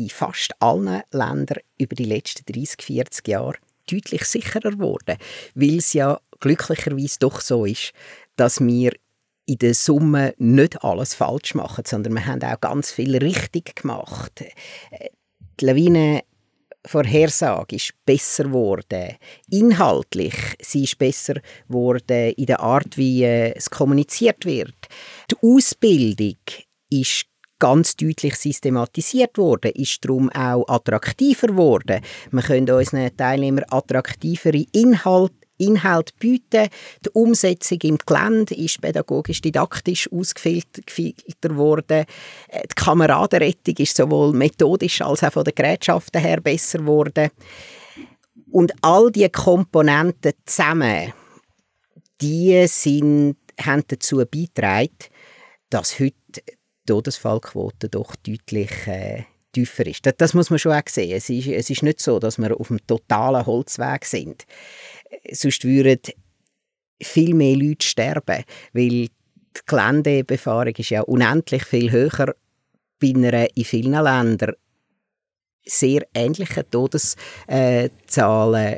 in fast allen Ländern über die letzten 30, 40 Jahre deutlich sicherer geworden, weil es ja glücklicherweise doch so ist, dass wir in der Summe nicht alles falsch machen, sondern wir haben auch ganz viel richtig gemacht. Die Lawinenvorhersage ist besser geworden. Inhaltlich sie ist besser geworden in der Art, wie äh, es kommuniziert wird. Die Ausbildung ist ganz deutlich systematisiert worden, ist darum auch attraktiver geworden. Wir können unseren Teilnehmern attraktivere Inhalte Inhalt bieten. Die Umsetzung im Gelände ist pädagogisch-didaktisch ausgefiltert worden. Äh, die Kameradenrettung ist sowohl methodisch als auch von den Gerätschaften her besser geworden. Und all diese Komponenten zusammen, die sind, haben dazu beigetragen, dass heute Todesfallquote doch deutlich äh, tiefer ist. Das, das, muss man schon auch sehen. Es ist, es ist nicht so, dass wir auf einem totalen Holzweg sind. Sonst würden viel mehr Leute sterben, weil die Geländebefahrung ist ja unendlich viel höher bei einer in vielen Ländern sehr ähnlichen Todeszahlen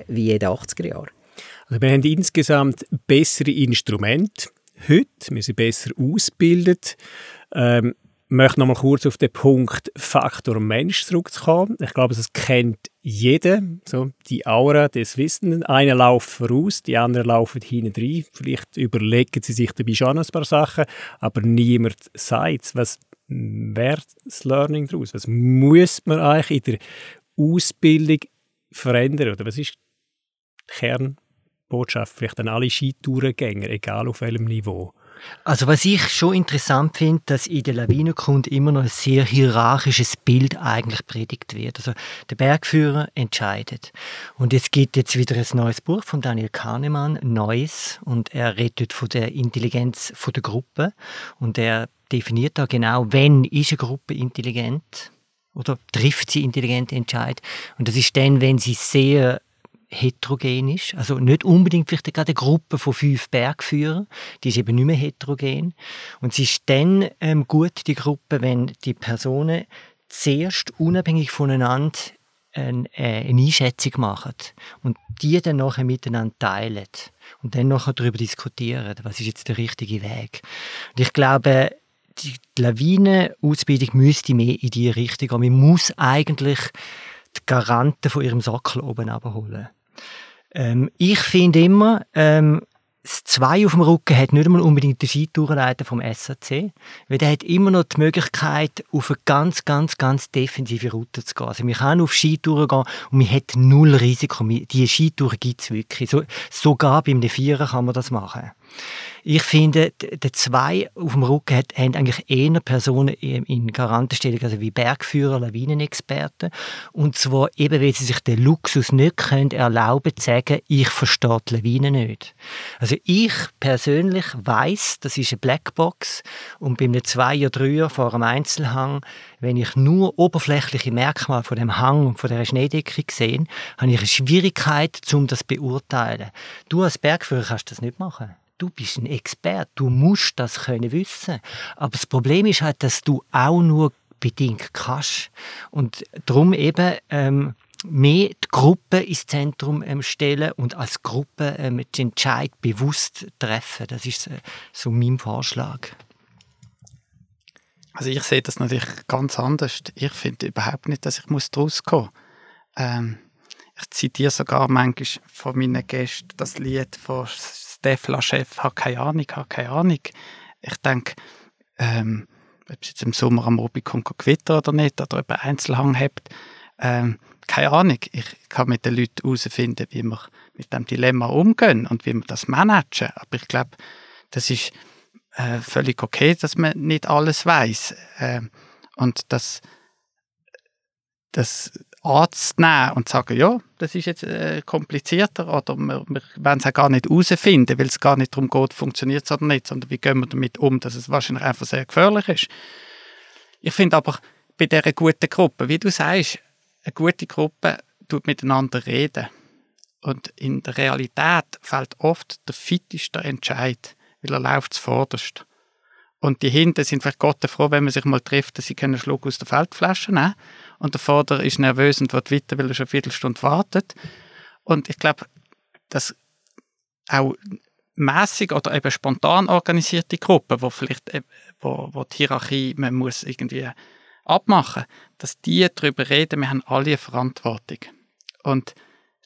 wie in den 80er Jahren. Also wir haben insgesamt bessere Instrumente heute, wir sind besser ausgebildet. Ähm, möchte noch mal kurz auf den Punkt Faktor Mensch zurückkommen. Ich glaube, das kennt jeder, so die Aura des Wissenden. Einer läuft voraus, die anderen laufen hinten rein. Vielleicht überlegen sie sich dabei schon ein paar Sachen, aber niemand sagt Was wäre das Learning daraus? Was muss man eigentlich in der Ausbildung verändern? Oder was ist die Kernbotschaft vielleicht an alle Skitourengänger, egal auf welchem Niveau? Also was ich schon interessant finde, dass in der Lawinenkunde immer noch ein sehr hierarchisches Bild eigentlich predigt wird. Also der Bergführer entscheidet. Und es gibt jetzt wieder ein neues Buch von Daniel Kahnemann, Neues, und er redet von der Intelligenz von der Gruppe und er definiert da genau, wenn ist eine Gruppe intelligent oder trifft sie intelligente Entscheid. Und das ist dann, wenn sie sehr heterogen ist. Also nicht unbedingt vielleicht gerade eine Gruppe von fünf Bergführern, die ist eben nicht mehr heterogen. Und es ist dann ähm, gut, die Gruppe, wenn die Personen zuerst unabhängig voneinander eine, äh, eine Einschätzung machen und die dann nachher miteinander teilen und dann nachher darüber diskutieren, was ist jetzt der richtige Weg. Und ich glaube, die Lawinenausbildung müsste mehr in diese Richtung gehen. Man muss eigentlich die Garanten von ihrem Sockel oben abholen. Ähm, ich finde immer, ähm, das 2 auf dem Rücken hat nicht einmal unbedingt den Skitourenleiter vom SAC, weil der hat immer noch die Möglichkeit, auf eine ganz, ganz, ganz defensive Route zu gehen. Also wir können auf Skitouren gehen und man hat null Risiko. Die Skitouren gibt es wirklich. So, sogar beim Vierer kann man das machen. Ich finde, der zwei auf dem Rücken haben eigentlich eher Personen in Garantenstellung, also wie Bergführer, Lawinenexperten. Und zwar eben, weil sie sich den Luxus nicht können erlauben zu sagen, ich verstehe die Lawine nicht. Also ich persönlich weiß, das ist eine Blackbox und bei einem Zweier, Dreier vor einem Einzelhang, wenn ich nur oberflächliche Merkmale von dem Hang und von der Schneedecke sehe, habe ich eine Schwierigkeit, um das zu beurteilen. Du als Bergführer kannst das nicht machen du bist ein Experte, du musst das können wissen. Aber das Problem ist halt, dass du auch nur bedingt kannst. Und darum eben ähm, mehr die Gruppe ins Zentrum ähm, stellen und als Gruppe ähm, den Entscheid bewusst treffen. Das ist äh, so mein Vorschlag. Also ich sehe das natürlich ganz anders. Ich finde überhaupt nicht, dass ich muss muss. Ähm, ich zitiere sogar manchmal von meinen Gästen das Lied von Defla-Chef hat keine Ahnung, hat keine Ahnung. Ich denke, ähm, ob es jetzt im Sommer am Rubicon gewittert oder nicht, oder ob er Einzelhang hat, ähm, keine Ahnung. Ich kann mit den Leuten herausfinden, wie wir mit dem Dilemma umgehen und wie wir das managen. Aber ich glaube, das ist äh, völlig okay, dass man nicht alles weiß äh, und dass das anzunehmen und zu sagen, ja, das ist jetzt äh, komplizierter oder wir, wir wollen es auch gar nicht herausfinden, weil es gar nicht darum geht, funktioniert es oder nicht, sondern wie gehen wir damit um, dass es wahrscheinlich einfach sehr gefährlich ist. Ich finde aber, bei dieser guten Gruppe, wie du sagst, eine gute Gruppe tut miteinander reden. Und in der Realität fällt oft der fitteste Entscheid, weil er läuft zuvorderst. Und die hinten sind vielleicht Gott froh, wenn man sich mal trifft, dass sie einen Schluck aus der Feldflasche nehmen und der Vater ist nervös und wird weiter, weil er schon eine Viertelstunde wartet. Und ich glaube, dass auch mäßig oder eben spontan organisierte Gruppen, wo vielleicht äh, wo, wo die Hierarchie man muss irgendwie abmachen, dass die darüber reden, wir haben alle eine Verantwortung. Und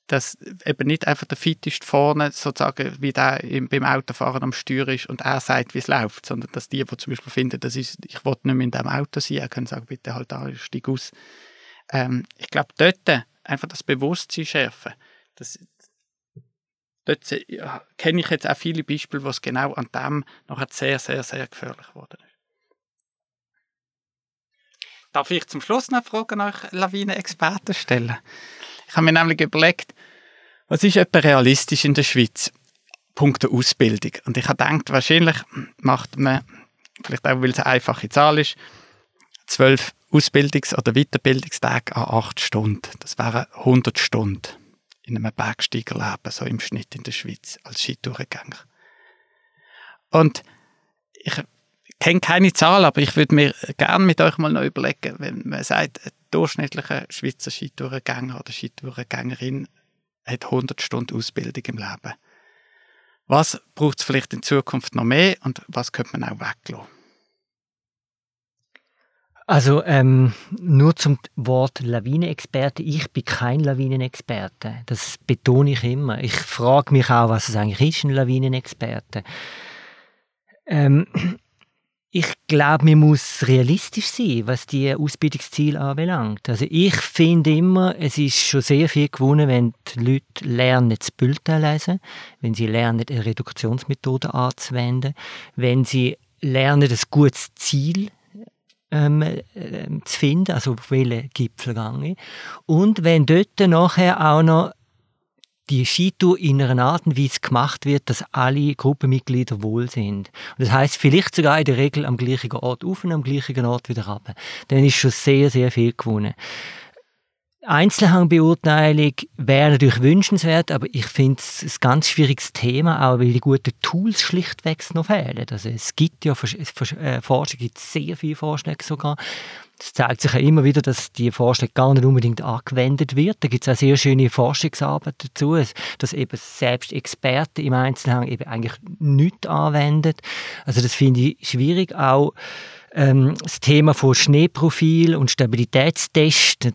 dass eben nicht einfach der Fittest vorne sozusagen wie der im, beim Autofahren am Steuer ist und er sagt, wie es läuft, sondern dass die, die zum Beispiel finden, das ist, ich will nicht mehr in diesem Auto sein, können sagen, bitte halt da, steig aus. Ähm, ich glaube, dort einfach das Bewusstsein schärfen. Das, dort ja, kenne ich jetzt auch viele Beispiele, wo es genau an dem nachher sehr, sehr, sehr gefährlich geworden ist. Darf ich zum Schluss noch Fragen nach Lawinenexperten stellen? Ich habe mir nämlich überlegt, was ist etwa realistisch in der Schweiz? Punkt der Ausbildung. Und ich habe gedacht, wahrscheinlich macht man, vielleicht auch, weil es eine einfache Zahl ist, zwölf Ausbildungs- oder Weiterbildungstage an acht Stunden. Das wären 100 Stunden in einem Bergsteigerleben, so im Schnitt in der Schweiz, als Skitourengänger. Und ich kenne keine Zahl, aber ich würde mir gerne mit euch mal noch überlegen, wenn man sagt, ein durchschnittlicher Schweizer Skitourengänger oder Skitourengängerin hat 100 Stunden Ausbildung im Leben. Was braucht es vielleicht in Zukunft noch mehr und was könnte man auch weglassen? Also ähm, nur zum Wort Lawinenexperte. Ich bin kein Lawinenexperte. Das betone ich immer. Ich frage mich auch, was es eigentlich ist, ein Lawinenexperte. Ähm, ich glaube, man muss realistisch sein, was die Ausbildungsziele anbelangt. Also ich finde immer, es ist schon sehr viel gewonnen, wenn die Leute lernen, das Bulletin lesen, wenn sie lernen, eine Reduktionsmethode anzuwenden, wenn sie lernen, ein gutes Ziel ähm, äh, zu finden, also auf welchen Gipfel gehe Und wenn dort nachher auch noch die Skitour in einer Art und Weise gemacht wird, dass alle Gruppenmitglieder wohl sind. Und das heißt vielleicht sogar in der Regel am gleichen Ort auf und am gleichen Ort wieder runter. Dann ist schon sehr, sehr viel gewonnen. Einzelhangbeurteilung wäre natürlich wünschenswert, aber ich finde es ein ganz schwieriges Thema, auch weil die guten Tools schlichtweg noch fehlen. Also es gibt ja äh, Forschung, gibt sehr viele Vorschläge sogar. Es zeigt sich ja immer wieder, dass die Forschung gar nicht unbedingt angewendet wird. Da gibt es auch sehr schöne Forschungsarbeit dazu, dass eben selbst Experten im Einzelhang eben eigentlich nichts anwenden. Also das finde ich schwierig auch ähm, das Thema von Schneeprofil und Stabilitätstest.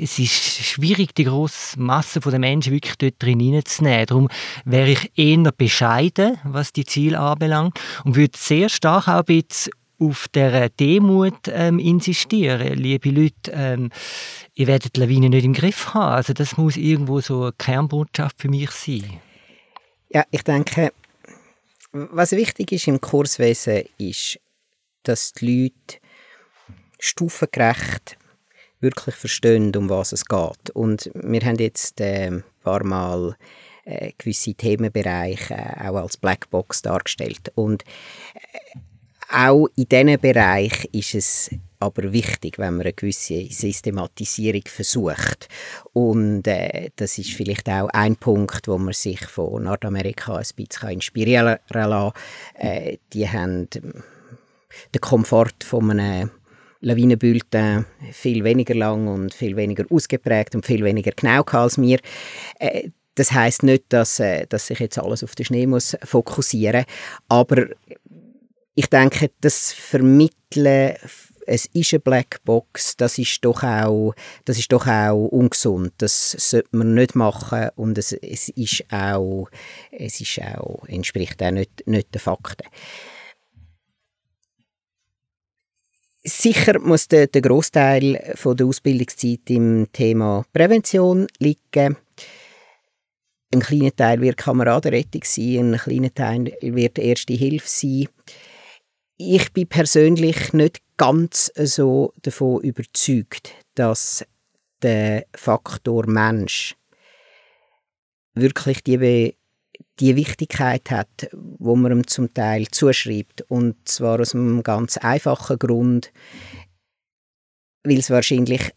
Es ist schwierig, die grosse Masse der Menschen wirklich dort drin hineinzunehmen. Darum wäre ich eher bescheiden, was die Ziele anbelangt und würde sehr stark auch ein bisschen auf der Demut ähm, insistieren. Liebe Leute, ähm, ihr werdet die Lawine nicht im Griff haben. Also das muss irgendwo so eine Kernbotschaft für mich sein. Ja, ich denke, was wichtig ist im Kurswesen, ist, dass die Leute stufengerecht wirklich verstehen, um was es geht. Und wir haben jetzt ein paar Mal äh, gewisse Themenbereiche äh, auch als Blackbox dargestellt. Und äh, auch in diesem Bereich ist es aber wichtig, wenn man eine gewisse Systematisierung versucht. Und äh, das ist vielleicht auch ein Punkt, wo man sich von Nordamerika ein bisschen inspirieren lassen. Äh, die haben den Komfort von einem Lawinenbulletin viel weniger lang und viel weniger ausgeprägt und viel weniger genau als wir. Äh, das heißt nicht, dass, äh, dass sich jetzt alles auf den Schnee muss fokussieren, aber ich denke, das Vermitteln es ist eine Blackbox, das ist doch auch, das ist doch auch ungesund. Das sollte man nicht machen und es, es ist auch, es ist auch, entspricht auch nicht, nicht den Fakten. Sicher muss der, der Großteil von der Ausbildungszeit im Thema Prävention liegen. Ein kleiner Teil wird Kameradenrettung sein, ein kleiner Teil wird Erste Hilfe sein. Ich bin persönlich nicht ganz so davon überzeugt, dass der Faktor Mensch wirklich die die Wichtigkeit hat, wo man ihm zum Teil zuschreibt. Und zwar aus einem ganz einfachen Grund, weil es wahrscheinlich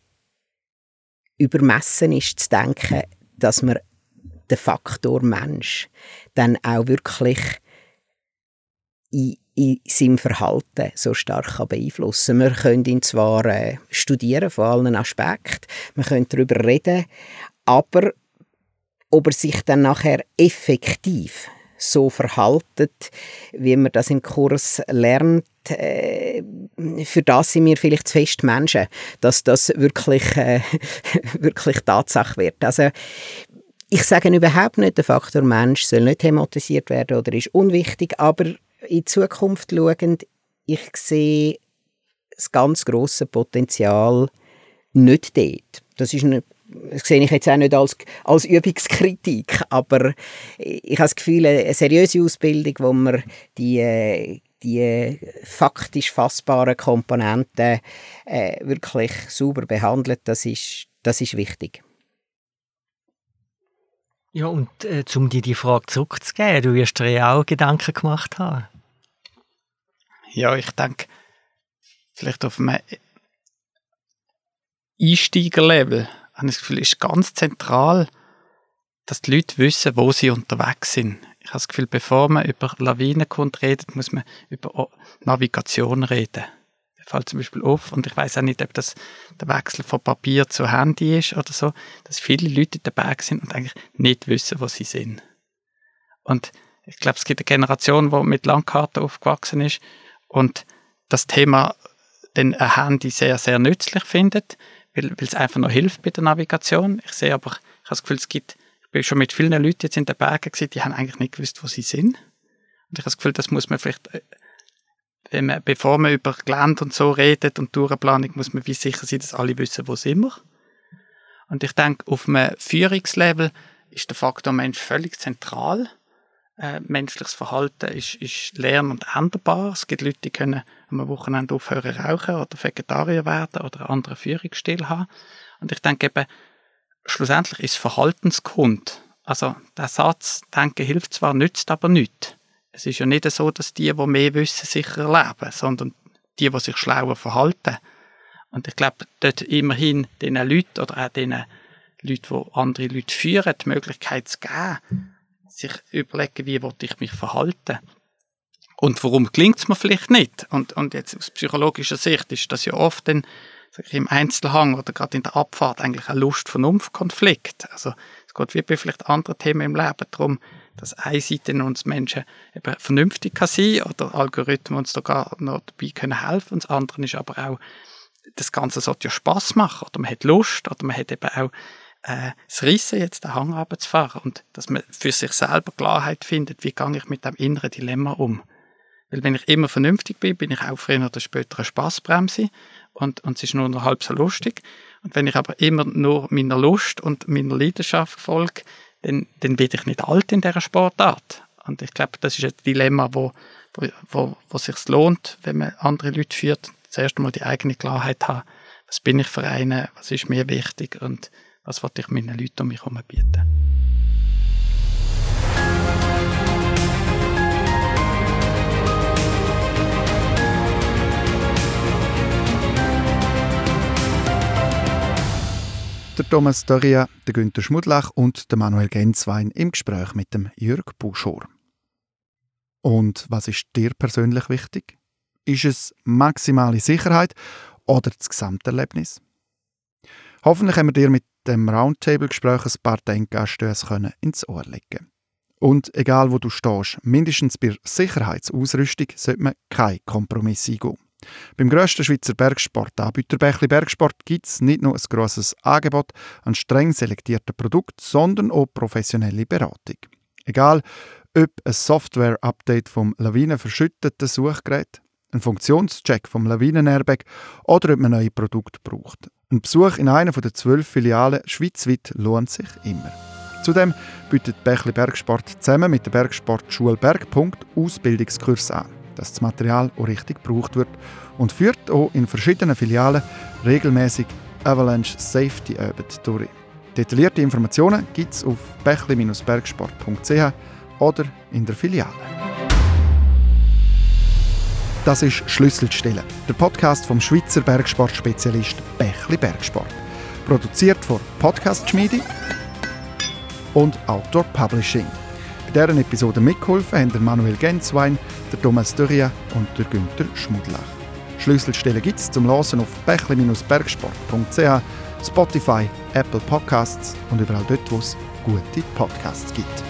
übermessen ist zu denken, dass man den Faktor Mensch dann auch wirklich in, in seinem Verhalten so stark beeinflussen kann. Wir können ihn zwar äh, studieren von allen Aspekten, wir können darüber reden, aber ob er sich dann nachher effektiv so verhaltet, wie man das im Kurs lernt, äh, für das sind wir vielleicht zu fest Menschen, dass das wirklich, äh, wirklich Tatsache wird. Also ich sage überhaupt nicht, der Faktor Mensch soll nicht thematisiert werden oder ist unwichtig, aber in die Zukunft schauend, ich sehe das ganz große Potenzial nicht dort. Das ist eine das sehe ich jetzt auch nicht als, als Übungskritik, aber ich habe das Gefühl, eine seriöse Ausbildung, wo man die, die faktisch fassbaren Komponenten äh, wirklich sauber behandelt, das ist, das ist wichtig. Ja, und äh, um dir die Frage zurückzugeben, du wirst dir ja auch Gedanken gemacht haben. Ja, ich denke, vielleicht auf einem Einsteigerlevel habe ich das Gefühl, ist ganz zentral, dass die Leute wissen, wo sie unterwegs sind. Ich habe das Gefühl, bevor man über Lawinenkunde redet, muss man über Navigation reden. Das fällt zum Beispiel auf, und ich weiß auch nicht, ob das der Wechsel von Papier zu Handy ist oder so, dass viele Leute in den Berg sind und eigentlich nicht wissen, wo sie sind. Und ich glaube, es gibt eine Generation, die mit Landkarten aufgewachsen ist und das Thema den Handy sehr, sehr nützlich findet, weil, weil es einfach noch hilft bei der Navigation. Ich sehe aber, ich habe das Gefühl, es gibt, ich bin schon mit vielen Leuten jetzt in den Bergen gewesen, die haben eigentlich nicht gewusst, wo sie sind. Und ich habe das Gefühl, das muss man vielleicht, äh, wenn man, bevor man über Gelände und so redet und Tourenplanung, muss man wie sicher sein, dass alle wissen, wo sind wir. Und ich denke, auf einem Führungslevel ist der Faktor Mensch völlig zentral äh, menschliches Verhalten ist, ist lern- und änderbar. Es gibt Leute, die können am Wochenende aufhören rauchen oder Vegetarier werden oder einen anderen Führungsstil haben. Und ich denke eben, schlussendlich ist Verhaltenskund. Also der Satz, denken hilft zwar, nützt aber nicht. Es ist ja nicht so, dass die, die mehr wissen, sicher leben, sondern die, die sich schlauer verhalten. Und ich glaube, dort immerhin den Leuten oder auch den Leuten, die andere Leute führen, die Möglichkeit zu geben, sich überlegen, wie ich mich verhalten. Und warum klingt es mir vielleicht nicht? Und, und jetzt aus psychologischer Sicht ist das ja oft dann, ich, im Einzelhang oder gerade in der Abfahrt eigentlich ein Lust-Vernunft-Konflikt. Also es geht wie bei vielleicht anderen Themen im Leben darum, dass eine Seite uns Menschen eben vernünftig kann sein oder Algorithmen uns da gar noch dabei können helfen. Und das andere ist aber auch, das Ganze sollte ja Spaß machen oder man hat Lust oder man hat eben auch äh, das Rissen jetzt den Hang runterzufahren und dass man für sich selber Klarheit findet, wie gehe ich mit dem inneren Dilemma um. Weil wenn ich immer vernünftig bin, bin ich auch früher oder später eine Spaßbremse und, und es ist nur noch halb so lustig. Und wenn ich aber immer nur meiner Lust und meiner Leidenschaft folge, dann, dann werde ich nicht alt in dieser Sportart. Und ich glaube, das ist ein Dilemma, wo, wo, wo, wo sich lohnt, wenn man andere Leute führt, zuerst einmal die eigene Klarheit haben. Was bin ich für eine? Was ist mir wichtig? Und was wollte ich meinen Leuten um mich herum bieten? Der Thomas Doria, der Günther Schmudlach und der Manuel Genswein im Gespräch mit dem Jörg Buschor. Und was ist dir persönlich wichtig? Ist es maximale Sicherheit oder das Gesamterlebnis? Hoffentlich haben wir dir mit dem Roundtable-Gespräch ein paar Denkanstöße ins Ohr legen Und egal wo du stehst, mindestens bei Sicherheitsausrüstung sollte man keinen Kompromiss eingehen. Beim grössten Schweizer Bergsportanbieter Bächli Bergsport gibt es nicht nur ein grosses Angebot an streng selektierten Produkten, sondern auch professionelle Beratung. Egal, ob ein Software-Update vom lawinenverschütteten Suchgerät, ein Funktionscheck vom Lawinen-Airbag oder ob man neue Produkte braucht. Ein Besuch in einer der zwölf Filialen schweizweit lohnt sich immer. Zudem bietet Bächli Bergsport zusammen mit der Bergsportschule Bergpunkt Ausbildungskurs an dass das Material auch richtig gebraucht wird und führt auch in verschiedenen Filialen regelmäßig Avalanche Safety Arbeit durch. Detaillierte Informationen gibt es auf bächli-bergsport.ch oder in der Filiale. Das ist Schlüsselstelle, der Podcast vom Schweizer Bergsportspezialist Bächli Bergsport. Produziert von Podcast Schmiede und Outdoor Publishing. Bei dieser Episode mitgeholfen haben Manuel Genswein, der Thomas Dürria und der Günther Schmudlach. Schlüsselstellen gibt es zum Hören auf bächli-bergsport.ch, Spotify, Apple Podcasts und überall dort, wo es gute Podcasts gibt.